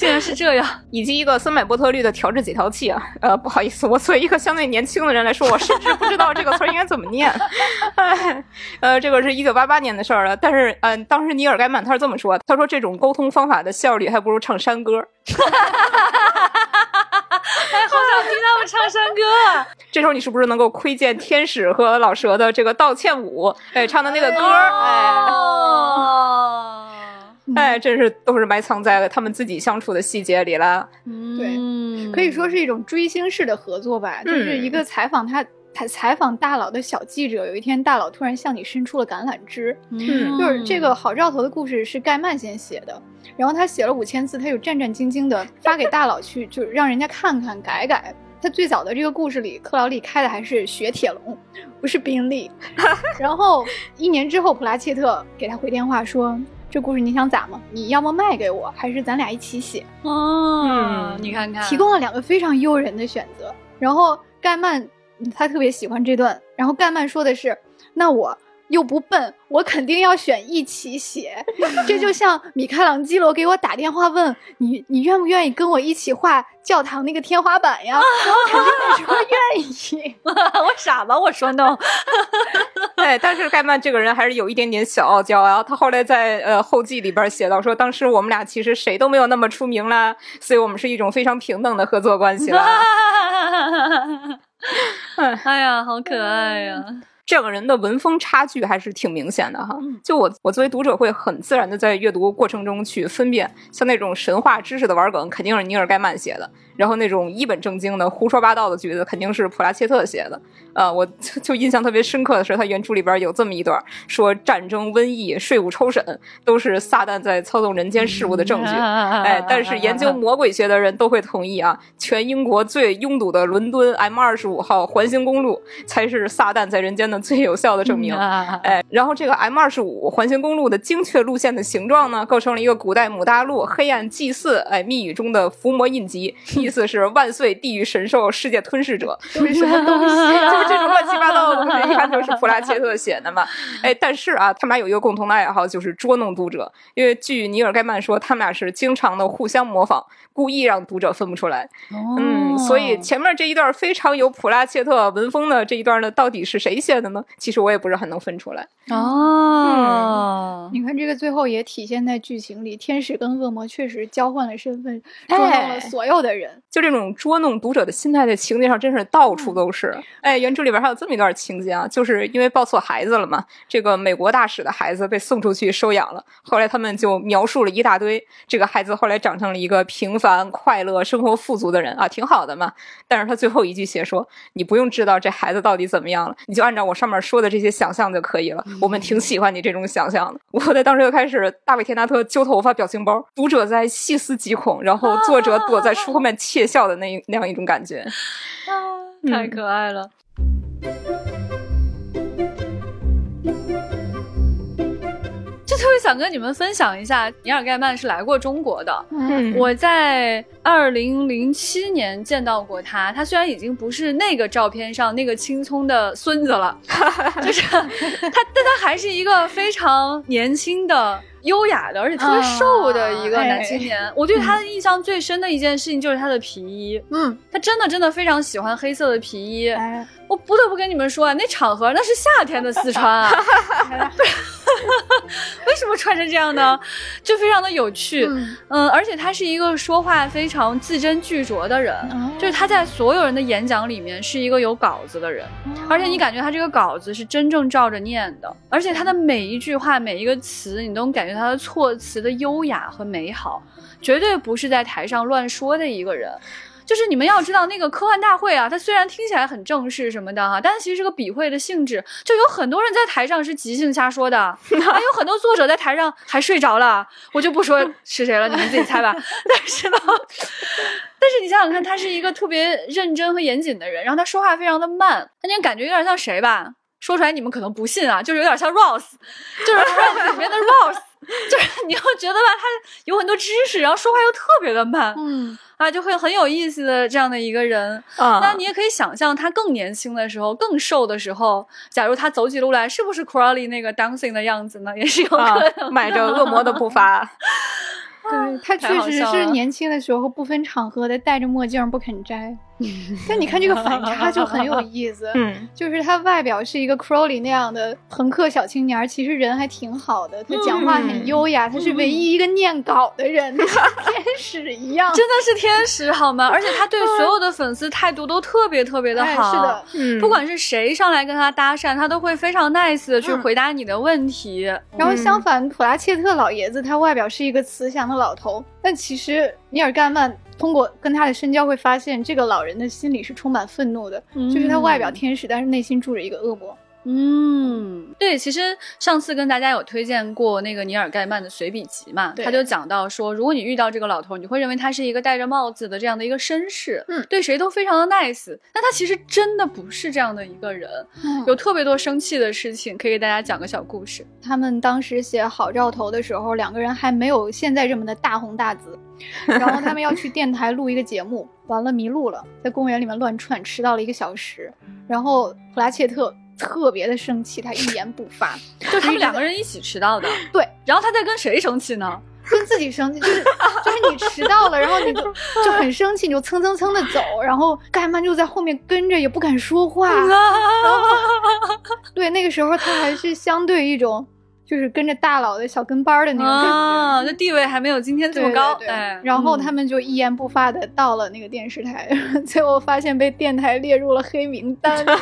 竟然是这样，以及一个森美波特律的调制解调器啊。呃，不好意思，我作为一个相对年轻的人来说，我甚至不知道这个词应该怎么念。哎，呃，这个是一九八八年的事儿了。但是，嗯，当时尼尔盖曼他是这么说，他说这种沟通方法的效率还不如唱山歌。哎，好想听他们唱山歌啊！这时候你是不是能够窥见天使和老蛇的这个道歉舞？哎，唱的那个歌，哎，哎，真是都是埋藏在他们自己相处的细节里了。对，可以说是一种追星式的合作吧。就是一个采访他，采采访大佬的小记者。有一天，大佬突然向你伸出了橄榄枝。嗯，就是这个好兆头的故事是盖曼先写的。然后他写了五千字，他又战战兢兢的发给大佬去，就让人家看看改改。他最早的这个故事里，克劳利开的还是雪铁龙，不是宾利。然后一年之后，普拉切特给他回电话说：“这故事你想咋嘛？你要么卖给我，还是咱俩一起写？”哦，你看看，提供了两个非常诱人的选择。然后盖曼他特别喜欢这段，然后盖曼说的是：“那我。”又不笨，我肯定要选一起写。这就像米开朗基罗给我打电话问你，你愿不愿意跟我一起画教堂那个天花板呀？我 肯定得说愿意。我傻吗？我说 no。对，但是盖曼这个人还是有一点点小傲娇啊。他后来在呃后记里边写到说，当时我们俩其实谁都没有那么出名啦，所以我们是一种非常平等的合作关系了。哎呀，好可爱呀！这个人的文风差距还是挺明显的哈，就我我作为读者会很自然的在阅读过程中去分辨，像那种神话知识的玩梗肯定是尼尔盖曼写的。然后那种一本正经的胡说八道的句子肯定是普拉切特写的，呃，我 就印象特别深刻的是他原著里边有这么一段，说战争、瘟疫、税务抽审都是撒旦在操纵人间事务的证据，哎，但是研究魔鬼学的人都会同意啊，全英国最拥堵的伦敦 M 二十五号环形公路才是撒旦在人间的 最有效的证明，哎，然后这个 M 二十五环形公路的精确路线的形状呢，构成了一个古代母大陆黑暗祭祀哎密语中的伏魔印记。意思是万岁地狱神兽世界吞噬者，什么东西？就是这种乱七八糟的东西，一看就是普拉切特写的嘛。哎，但是啊，他们俩有一个共同的爱好，就是捉弄读者。因为据尼尔盖曼说，他们俩是经常的互相模仿，故意让读者分不出来。嗯，所以前面这一段非常有普拉切特文风的这一段呢，到底是谁写的呢？其实我也不是很能分出来。哦，你看这个最后也体现在剧情里，天使跟恶魔确实交换了身份，捉弄了所有的人。就这种捉弄读者的心态，在情节上真是到处都是。哎，原著里边还有这么一段情节啊，就是因为抱错孩子了嘛，这个美国大使的孩子被送出去收养了。后来他们就描述了一大堆，这个孩子后来长成了一个平凡、快乐、生活富足的人啊，挺好的嘛。但是他最后一句写说：“你不用知道这孩子到底怎么样了，你就按照我上面说的这些想象就可以了。我们挺喜欢你这种想象的。”我在当时就开始大卫·田纳特揪头发表情包，读者在细思极恐，然后作者躲在书后面窃笑的那那样一种感觉，太可爱了。就特别想跟你们分享一下，尼尔盖曼是来过中国的。嗯，我在二零零七年见到过他。他虽然已经不是那个照片上那个青葱的孙子了，就是 他，但他还是一个非常年轻的。优雅的，而且特别瘦的一个男青年。我对他的印象最深的一件事情就是他的皮衣。嗯，他真的真的非常喜欢黑色的皮衣。我不得不跟你们说啊，那场合那是夏天的四川啊。为什么穿成这样呢？就非常的有趣。嗯，而且他是一个说话非常字斟句酌的人，就是他在所有人的演讲里面是一个有稿子的人，而且你感觉他这个稿子是真正照着念的，而且他的每一句话每一个词，你都感觉他的措辞的优雅和美好，绝对不是在台上乱说的一个人。就是你们要知道，那个科幻大会啊，它虽然听起来很正式什么的哈，但是其实是个笔会的性质，就有很多人在台上是即兴瞎说的，还有很多作者在台上还睡着了，我就不说是谁了，你们自己猜吧。但是呢，但是你想想看，他是一个特别认真和严谨的人，然后他说话非常的慢，他那感觉有点像谁吧？说出来你们可能不信啊，就是有点像 Rose，就是 Ross 里面的 Ross，就是 你要觉得吧，他有很多知识，然后说话又特别的慢，嗯。啊，就会很有意思的这样的一个人啊，那你也可以想象他更年轻的时候、更瘦的时候，假如他走起路来是不是 Crawley 那个 dancing 的样子呢？也是有可能，迈着恶魔的步伐。对，他确实是年轻的时候不分场合的戴着墨镜不肯摘。但你看这个反差就很有意思，嗯，就是他外表是一个 Crowley 那样的朋克小青年，其实人还挺好的，他讲话很优雅，他是唯一一个念稿的人，像 天使一样，真的是天使好吗？而且他对所有的粉丝态度都特别特别的好，是的，嗯，不管是谁上来跟他搭讪，他都会非常 nice 的去回答你的问题。然后相反，普拉切特老爷子他外表是一个慈祥的老头，但其实尼尔盖曼。通过跟他的深交，会发现这个老人的心里是充满愤怒的，就是他外表天使，但是内心住着一个恶魔。嗯，对，其实上次跟大家有推荐过那个尼尔盖曼的随笔集嘛，他就讲到说，如果你遇到这个老头，你会认为他是一个戴着帽子的这样的一个绅士，嗯，对谁都非常的 nice，但他其实真的不是这样的一个人，有特别多生气的事情，可以给大家讲个小故事。他们当时写好兆头的时候，两个人还没有现在这么的大红大紫，然后他们要去电台录一个节目，完了迷路了，在公园里面乱窜，迟到了一个小时，然后普拉切特。特别的生气，他一言不发，就他们两个人一起迟到的。对，然后他在跟谁生气呢？跟自己生气，就是就是你迟到了，然后你就就很生气，你就蹭蹭蹭的走，然后盖曼就在后面跟着，也不敢说话。然后，对，那个时候他还是相对一种。就是跟着大佬的小跟班的那种感觉，那地位还没有今天这么高。对，然后他们就一言不发的到了那个电视台，最后发现被电台列入了黑名单。就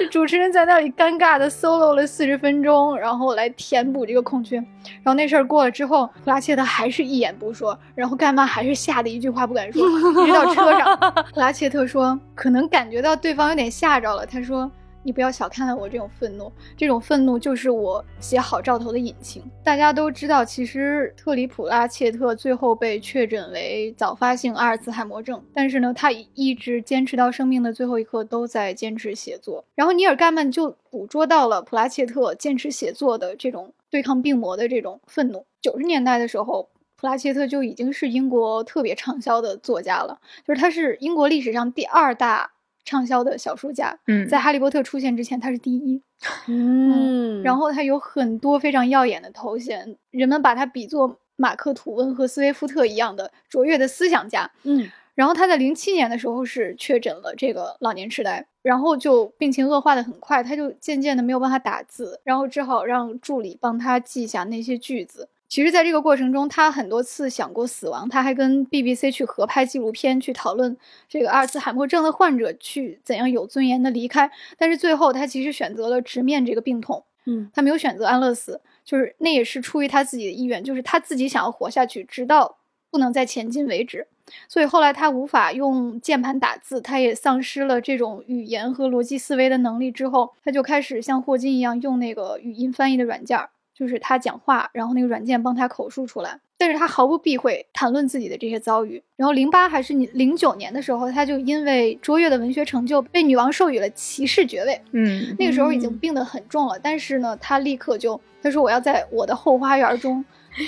是主持人在那里尴尬的 solo 了四十分钟，然后来填补这个空缺。然后那事儿过了之后，普拉切特还是一言不说，然后干妈还是吓得一句话不敢说，一直到车上。普拉切特说，可能感觉到对方有点吓着了，他说。你不要小看了我这种愤怒，这种愤怒就是我写好兆头的引擎。大家都知道，其实特里普拉切特最后被确诊为早发性阿尔茨海默症，但是呢，他一直坚持到生命的最后一刻都在坚持写作。然后尼尔盖曼就捕捉到了普拉切特坚持写作的这种对抗病魔的这种愤怒。九十年代的时候，普拉切特就已经是英国特别畅销的作家了，就是他是英国历史上第二大。畅销的小说家，嗯，在《哈利波特》出现之前，他是第一，嗯，然后他有很多非常耀眼的头衔，人们把他比作马克·吐温和斯威夫特一样的卓越的思想家，嗯，然后他在零七年的时候是确诊了这个老年痴呆，然后就病情恶化的很快，他就渐渐的没有办法打字，然后只好让助理帮他记下那些句子。其实，在这个过程中，他很多次想过死亡。他还跟 BBC 去合拍纪录片，去讨论这个阿尔茨海默症的患者去怎样有尊严的离开。但是最后，他其实选择了直面这个病痛。嗯，他没有选择安乐死，就是那也是出于他自己的意愿，就是他自己想要活下去，直到不能再前进为止。所以后来他无法用键盘打字，他也丧失了这种语言和逻辑思维的能力。之后，他就开始像霍金一样用那个语音翻译的软件。就是他讲话，然后那个软件帮他口述出来，但是他毫不避讳谈论自己的这些遭遇。然后零八还是零九年的时候，他就因为卓越的文学成就被女王授予了骑士爵位。嗯，那个时候已经病得很重了，但是呢，他立刻就他说我要在我的后花园中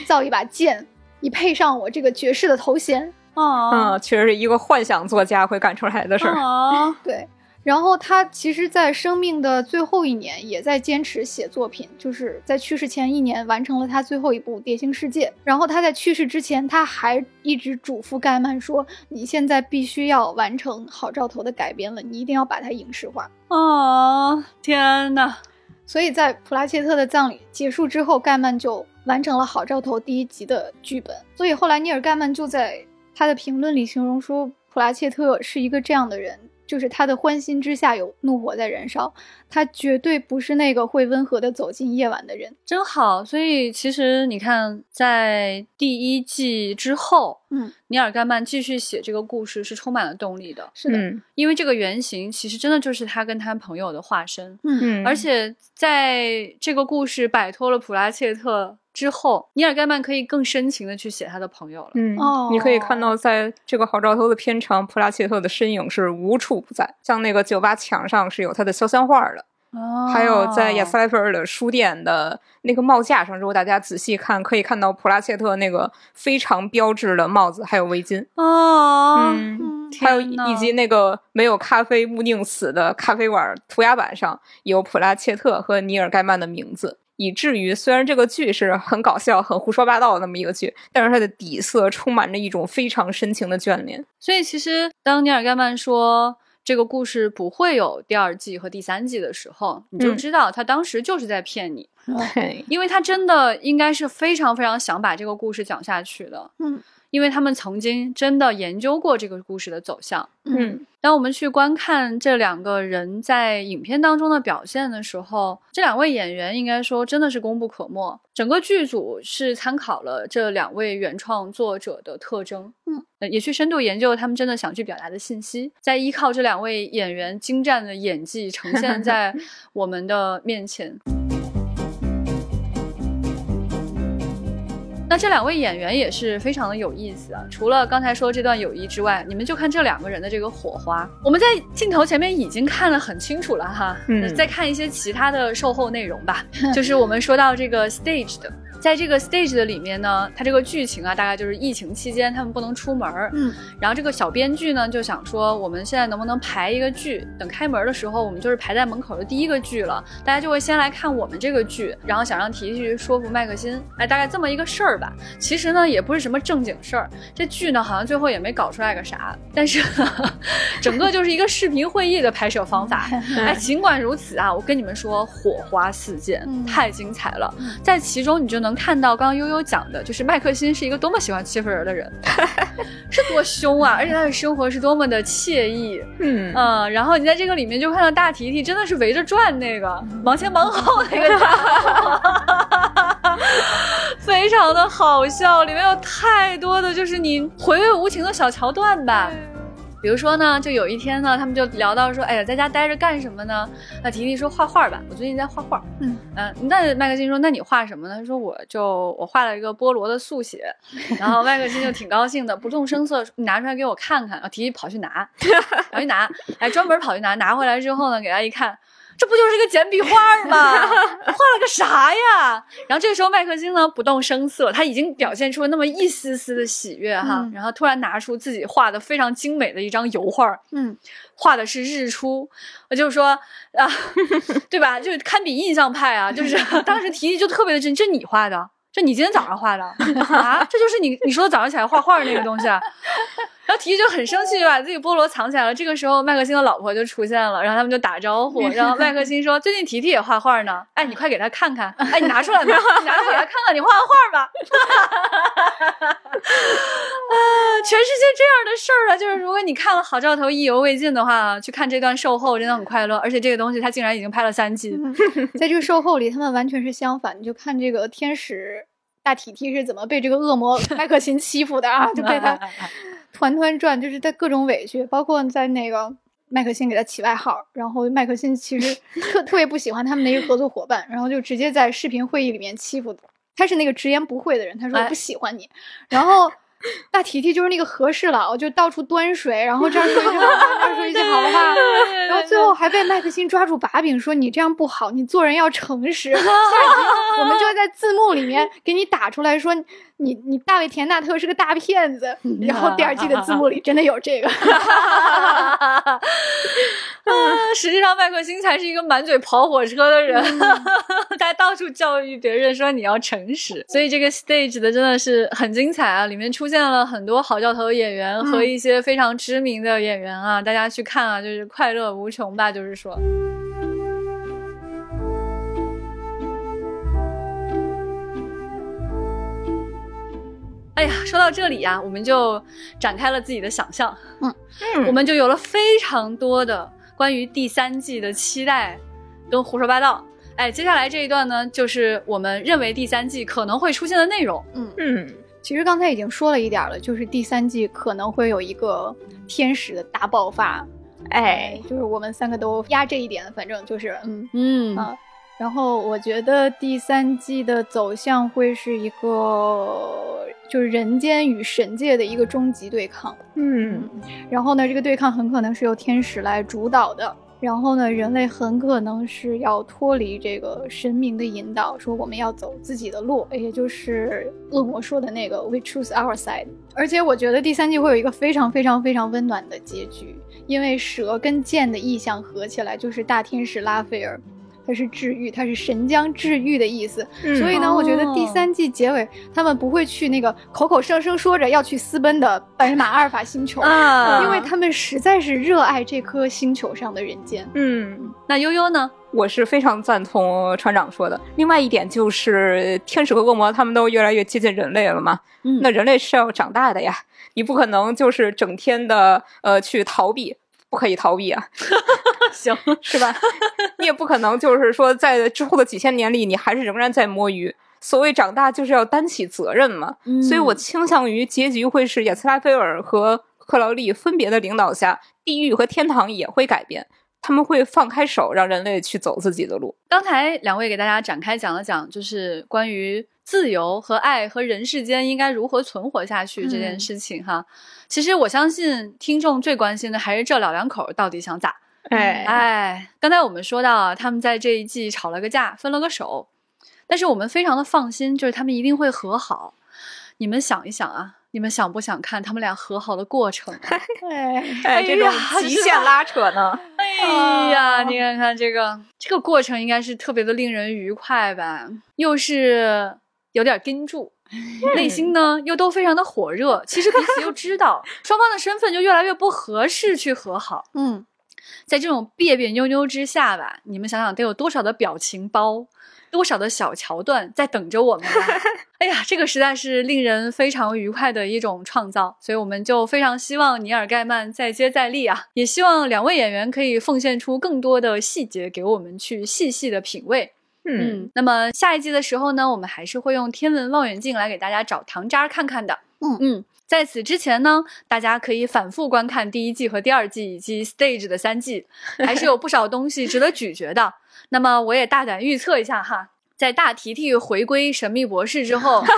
造一把剑，以配上我这个爵士的头衔。啊，嗯，确实是一个幻想作家会干出来的事儿。啊，对。然后他其实，在生命的最后一年，也在坚持写作品，就是在去世前一年完成了他最后一部《蝶星世界》。然后他在去世之前，他还一直嘱咐盖曼说：“你现在必须要完成好兆头的改编了，你一定要把它影视化。”啊，天哪！所以在普拉切特的葬礼结束之后，盖曼就完成了好兆头第一集的剧本。所以后来尼尔盖曼就在他的评论里形容说，普拉切特是一个这样的人。就是他的欢心之下有怒火在燃烧，他绝对不是那个会温和的走进夜晚的人，真好。所以其实你看，在第一季之后，嗯，尼尔盖曼继续写这个故事是充满了动力的。是的，因为这个原型其实真的就是他跟他朋友的化身。嗯，而且在这个故事摆脱了普拉切特。之后，尼尔盖曼可以更深情的去写他的朋友了。嗯，你可以看到，在这个好兆头的片场，普拉切特的身影是无处不在。像那个酒吧墙上是有他的肖像画的，哦，还有在亚斯莱菲尔的书店的那个帽架上，如果大家仔细看，可以看到普拉切特那个非常标志的帽子，还有围巾。哦，嗯，还有以及那个没有咖啡勿宁死的咖啡碗涂鸦板上有普拉切特和尼尔盖曼的名字。以至于虽然这个剧是很搞笑、很胡说八道的那么一个剧，但是它的底色充满着一种非常深情的眷恋。所以，其实当尼尔盖曼说这个故事不会有第二季和第三季的时候，你就知道他当时就是在骗你，因为他真的应该是非常非常想把这个故事讲下去的。嗯。因为他们曾经真的研究过这个故事的走向。嗯，当我们去观看这两个人在影片当中的表现的时候，这两位演员应该说真的是功不可没。整个剧组是参考了这两位原创作者的特征，嗯，也去深度研究他们真的想去表达的信息，再依靠这两位演员精湛的演技呈现在 我们的面前。那这两位演员也是非常的有意思啊！除了刚才说这段友谊之外，你们就看这两个人的这个火花。我们在镜头前面已经看了很清楚了哈，嗯，再看一些其他的售后内容吧，就是我们说到这个 stage 的。在这个 stage 的里面呢，它这个剧情啊，大概就是疫情期间他们不能出门儿，嗯，然后这个小编剧呢就想说，我们现在能不能排一个剧，等开门的时候，我们就是排在门口的第一个剧了，大家就会先来看我们这个剧，然后想让提提去说服麦克辛，哎，大概这么一个事儿吧。其实呢，也不是什么正经事儿，这剧呢好像最后也没搞出来个啥，但是 整个就是一个视频会议的拍摄方法。哎，尽管如此啊，我跟你们说，火花四溅，太精彩了，在其中你就能。看到刚刚悠悠讲的，就是麦克辛是一个多么喜欢欺负人的人，是多凶啊！而且他的生活是多么的惬意，嗯嗯。然后你在这个里面就看到大提提真的是围着转那个忙前忙后那个，非常的好笑，里面有太多的就是你回味无穷的小桥段吧。比如说呢，就有一天呢，他们就聊到说，哎呀，在家待着干什么呢？那提提说画画吧，我最近在画画。嗯嗯，那麦克辛说，那你画什么呢？他说，我就我画了一个菠萝的速写。然后麦克辛就挺高兴的，不动声色拿出来给我看看。然后提提跑去拿，跑去拿，哎，专门跑去拿，拿回来之后呢，给他一看。这不就是一个简笔画吗？画了个啥呀？然后这个时候麦克星呢不动声色，他已经表现出了那么一丝丝的喜悦哈。然后突然拿出自己画的非常精美的一张油画，嗯，画的是日出。我就说啊，对吧？就是堪比印象派啊！就是 当时提议就特别的真，这你画的？这你今天早上画的啊？这就是你你说早上起来画画那个东西啊？然后提提就很生气，就把自己菠萝藏起来了。这个时候，麦克辛的老婆就出现了，然后他们就打招呼。然后麦克辛说：“最近提提也画画呢，哎，你快给他看看，哎，你拿出来吧，你拿出来看看，你画的画吧。”啊，全世界这样的事儿啊，就是如果你看了好兆头意犹未尽的话，去看这段售后真的很快乐。而且这个东西它竟然已经拍了三季，在这个售后里，他们完全是相反。你就看这个天使大体提是怎么被这个恶魔麦克辛欺负的啊，就被他。团团转，就是他各种委屈，包括在那个麦克辛给他起外号，然后麦克辛其实特特别不喜欢他们的一个合作伙伴，然后就直接在视频会议里面欺负他，是那个直言不讳的人，他说我不喜欢你，然后。大提提就是那个和事佬，就到处端水，然后这样说一句好话，那儿说一句好话，然后最后还被麦克辛抓住把柄，说你这样不好，你做人要诚实。下一集我们就会在字幕里面给你打出来说，你你大卫田纳特是个大骗子。然后第二季的字幕里真的有这个。实际上麦克辛才是一个满嘴跑火车的人，他到处教育别人说你要诚实。所以这个 stage 的真的是很精彩啊，里面出现了很多好教头演员和一些非常知名的演员啊，大家去看啊，就是快乐无穷吧，就是说。哎呀，说到这里呀，我们就展开了自己的想象，嗯，我们就有了非常多的关于第三季的期待跟胡说八道。哎，接下来这一段呢，就是我们认为第三季可能会出现的内容。嗯嗯，其实刚才已经说了一点了，就是第三季可能会有一个天使的大爆发。哎，就是我们三个都压这一点，反正就是嗯嗯啊。然后我觉得第三季的走向会是一个。就是人间与神界的一个终极对抗，嗯，然后呢，这个对抗很可能是由天使来主导的，然后呢，人类很可能是要脱离这个神明的引导，说我们要走自己的路，也就是恶魔说的那个 We choose our side。而且我觉得第三季会有一个非常非常非常温暖的结局，因为蛇跟剑的意象合起来就是大天使拉斐尔。它是治愈，它是神将治愈的意思。所以呢，我觉得第三季结尾他们不会去那个口口声声说着要去私奔的白马阿尔法星球，啊因为他们实在是热爱这颗星球上的人间。嗯，那悠悠呢？我是非常赞同船长说的。另外一点就是，天使和恶魔他们都越来越接近人类了嘛。嗯，那人类是要长大的呀，你不可能就是整天的呃去逃避。不可以逃避啊，行 是吧？你也不可能就是说在之后的几千年里，你还是仍然在摸鱼。所谓长大，就是要担起责任嘛。所以我倾向于结局会是亚斯拉菲尔和克劳利分别的领导下，地狱和天堂也会改变。他们会放开手，让人类去走自己的路。刚才两位给大家展开讲了讲，就是关于。自由和爱和人世间应该如何存活下去这件事情哈，其实我相信听众最关心的还是这老两口到底想咋。哎哎，刚才我们说到啊，他们在这一季吵了个架，分了个手，但是我们非常的放心，就是他们一定会和好。你们想一想啊，你们想不想看他们俩和好的过程？哎，这种极限拉扯呢？哎呀，你看看这个这个过程应该是特别的令人愉快吧？又是。有点盯住，内心呢又都非常的火热。其实彼此又知道 双方的身份就越来越不合适去和好。嗯，在这种别别扭扭之下吧，你们想想得有多少的表情包，多少的小桥段在等着我们。哎呀，这个实在是令人非常愉快的一种创造。所以我们就非常希望尼尔盖曼再接再厉啊！也希望两位演员可以奉献出更多的细节给我们去细细的品味。嗯，那么下一季的时候呢，我们还是会用天文望远镜来给大家找糖渣看看的。嗯嗯，在此之前呢，大家可以反复观看第一季和第二季以及 Stage 的三季，还是有不少东西值得咀嚼的。那么我也大胆预测一下哈，在大提提回归神秘博士之后。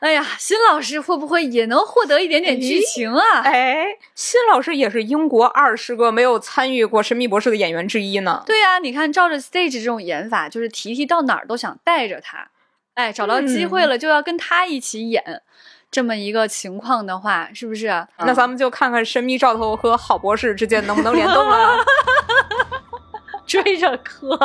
哎呀，新老师会不会也能获得一点点剧情啊？哎，新老师也是英国二十个没有参与过《神秘博士》的演员之一呢。对呀，你看，照着 Stage 这种演法，就是提提到哪儿都想带着他。哎，找到机会了就要跟他一起演，这么一个情况的话，是不是？那咱们就看看神秘兆头和郝博士之间能不能联动了。追着磕，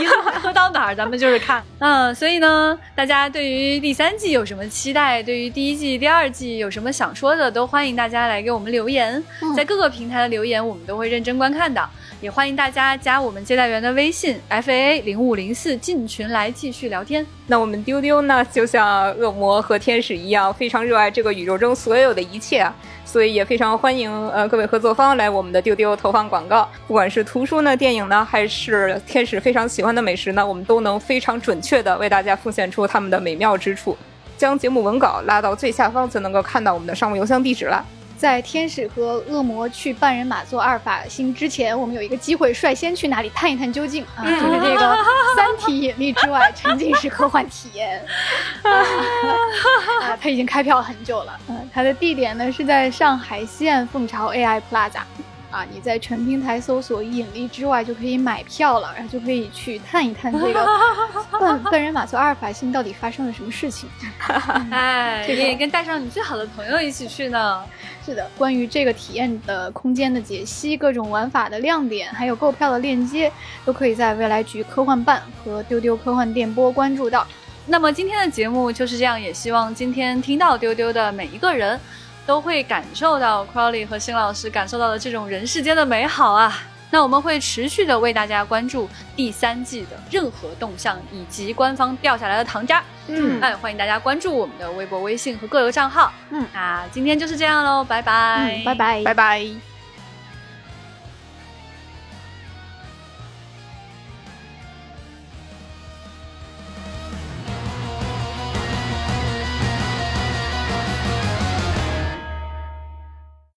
一路 磕到哪儿，咱们就是看。嗯，所以呢，大家对于第三季有什么期待？对于第一季、第二季有什么想说的，都欢迎大家来给我们留言。在各个平台的留言，我们都会认真观看的。也欢迎大家加我们接待员的微信 f a a 零五零四进群来继续聊天。那我们丢丢呢，就像恶魔和天使一样，非常热爱这个宇宙中所有的一切啊。所以也非常欢迎呃各位合作方来我们的丢丢投放广告，不管是图书呢、电影呢，还是天使非常喜欢的美食呢，我们都能非常准确的为大家奉献出他们的美妙之处。将节目文稿拉到最下方，就能够看到我们的商务邮箱地址了。在天使和恶魔去半人马座阿尔法星之前，我们有一个机会率先去那里探一探究竟啊！就是这个 三体引力之外沉浸式科幻体验 啊，它已经开票很久了。嗯，它的地点呢是在上海西岸凤巢 AI Plaza。啊，你在全平台搜索“引力之外”就可以买票了，然后就可以去探一探这个 半半人马座阿尔法星到底发生了什么事情。哎，可以跟带上你最好的朋友一起去呢。是的，关于这个体验的空间的解析、各种玩法的亮点，还有购票的链接，都可以在未来局科幻办和丢丢科幻电波关注到。那么今天的节目就是这样，也希望今天听到丢丢的每一个人。都会感受到 Crowley 和新老师感受到的这种人世间的美好啊！那我们会持续的为大家关注第三季的任何动向，以及官方掉下来的糖渣。嗯，哎，欢迎大家关注我们的微博、微信和各个账号。嗯，那今天就是这样喽，拜拜，拜拜，拜拜。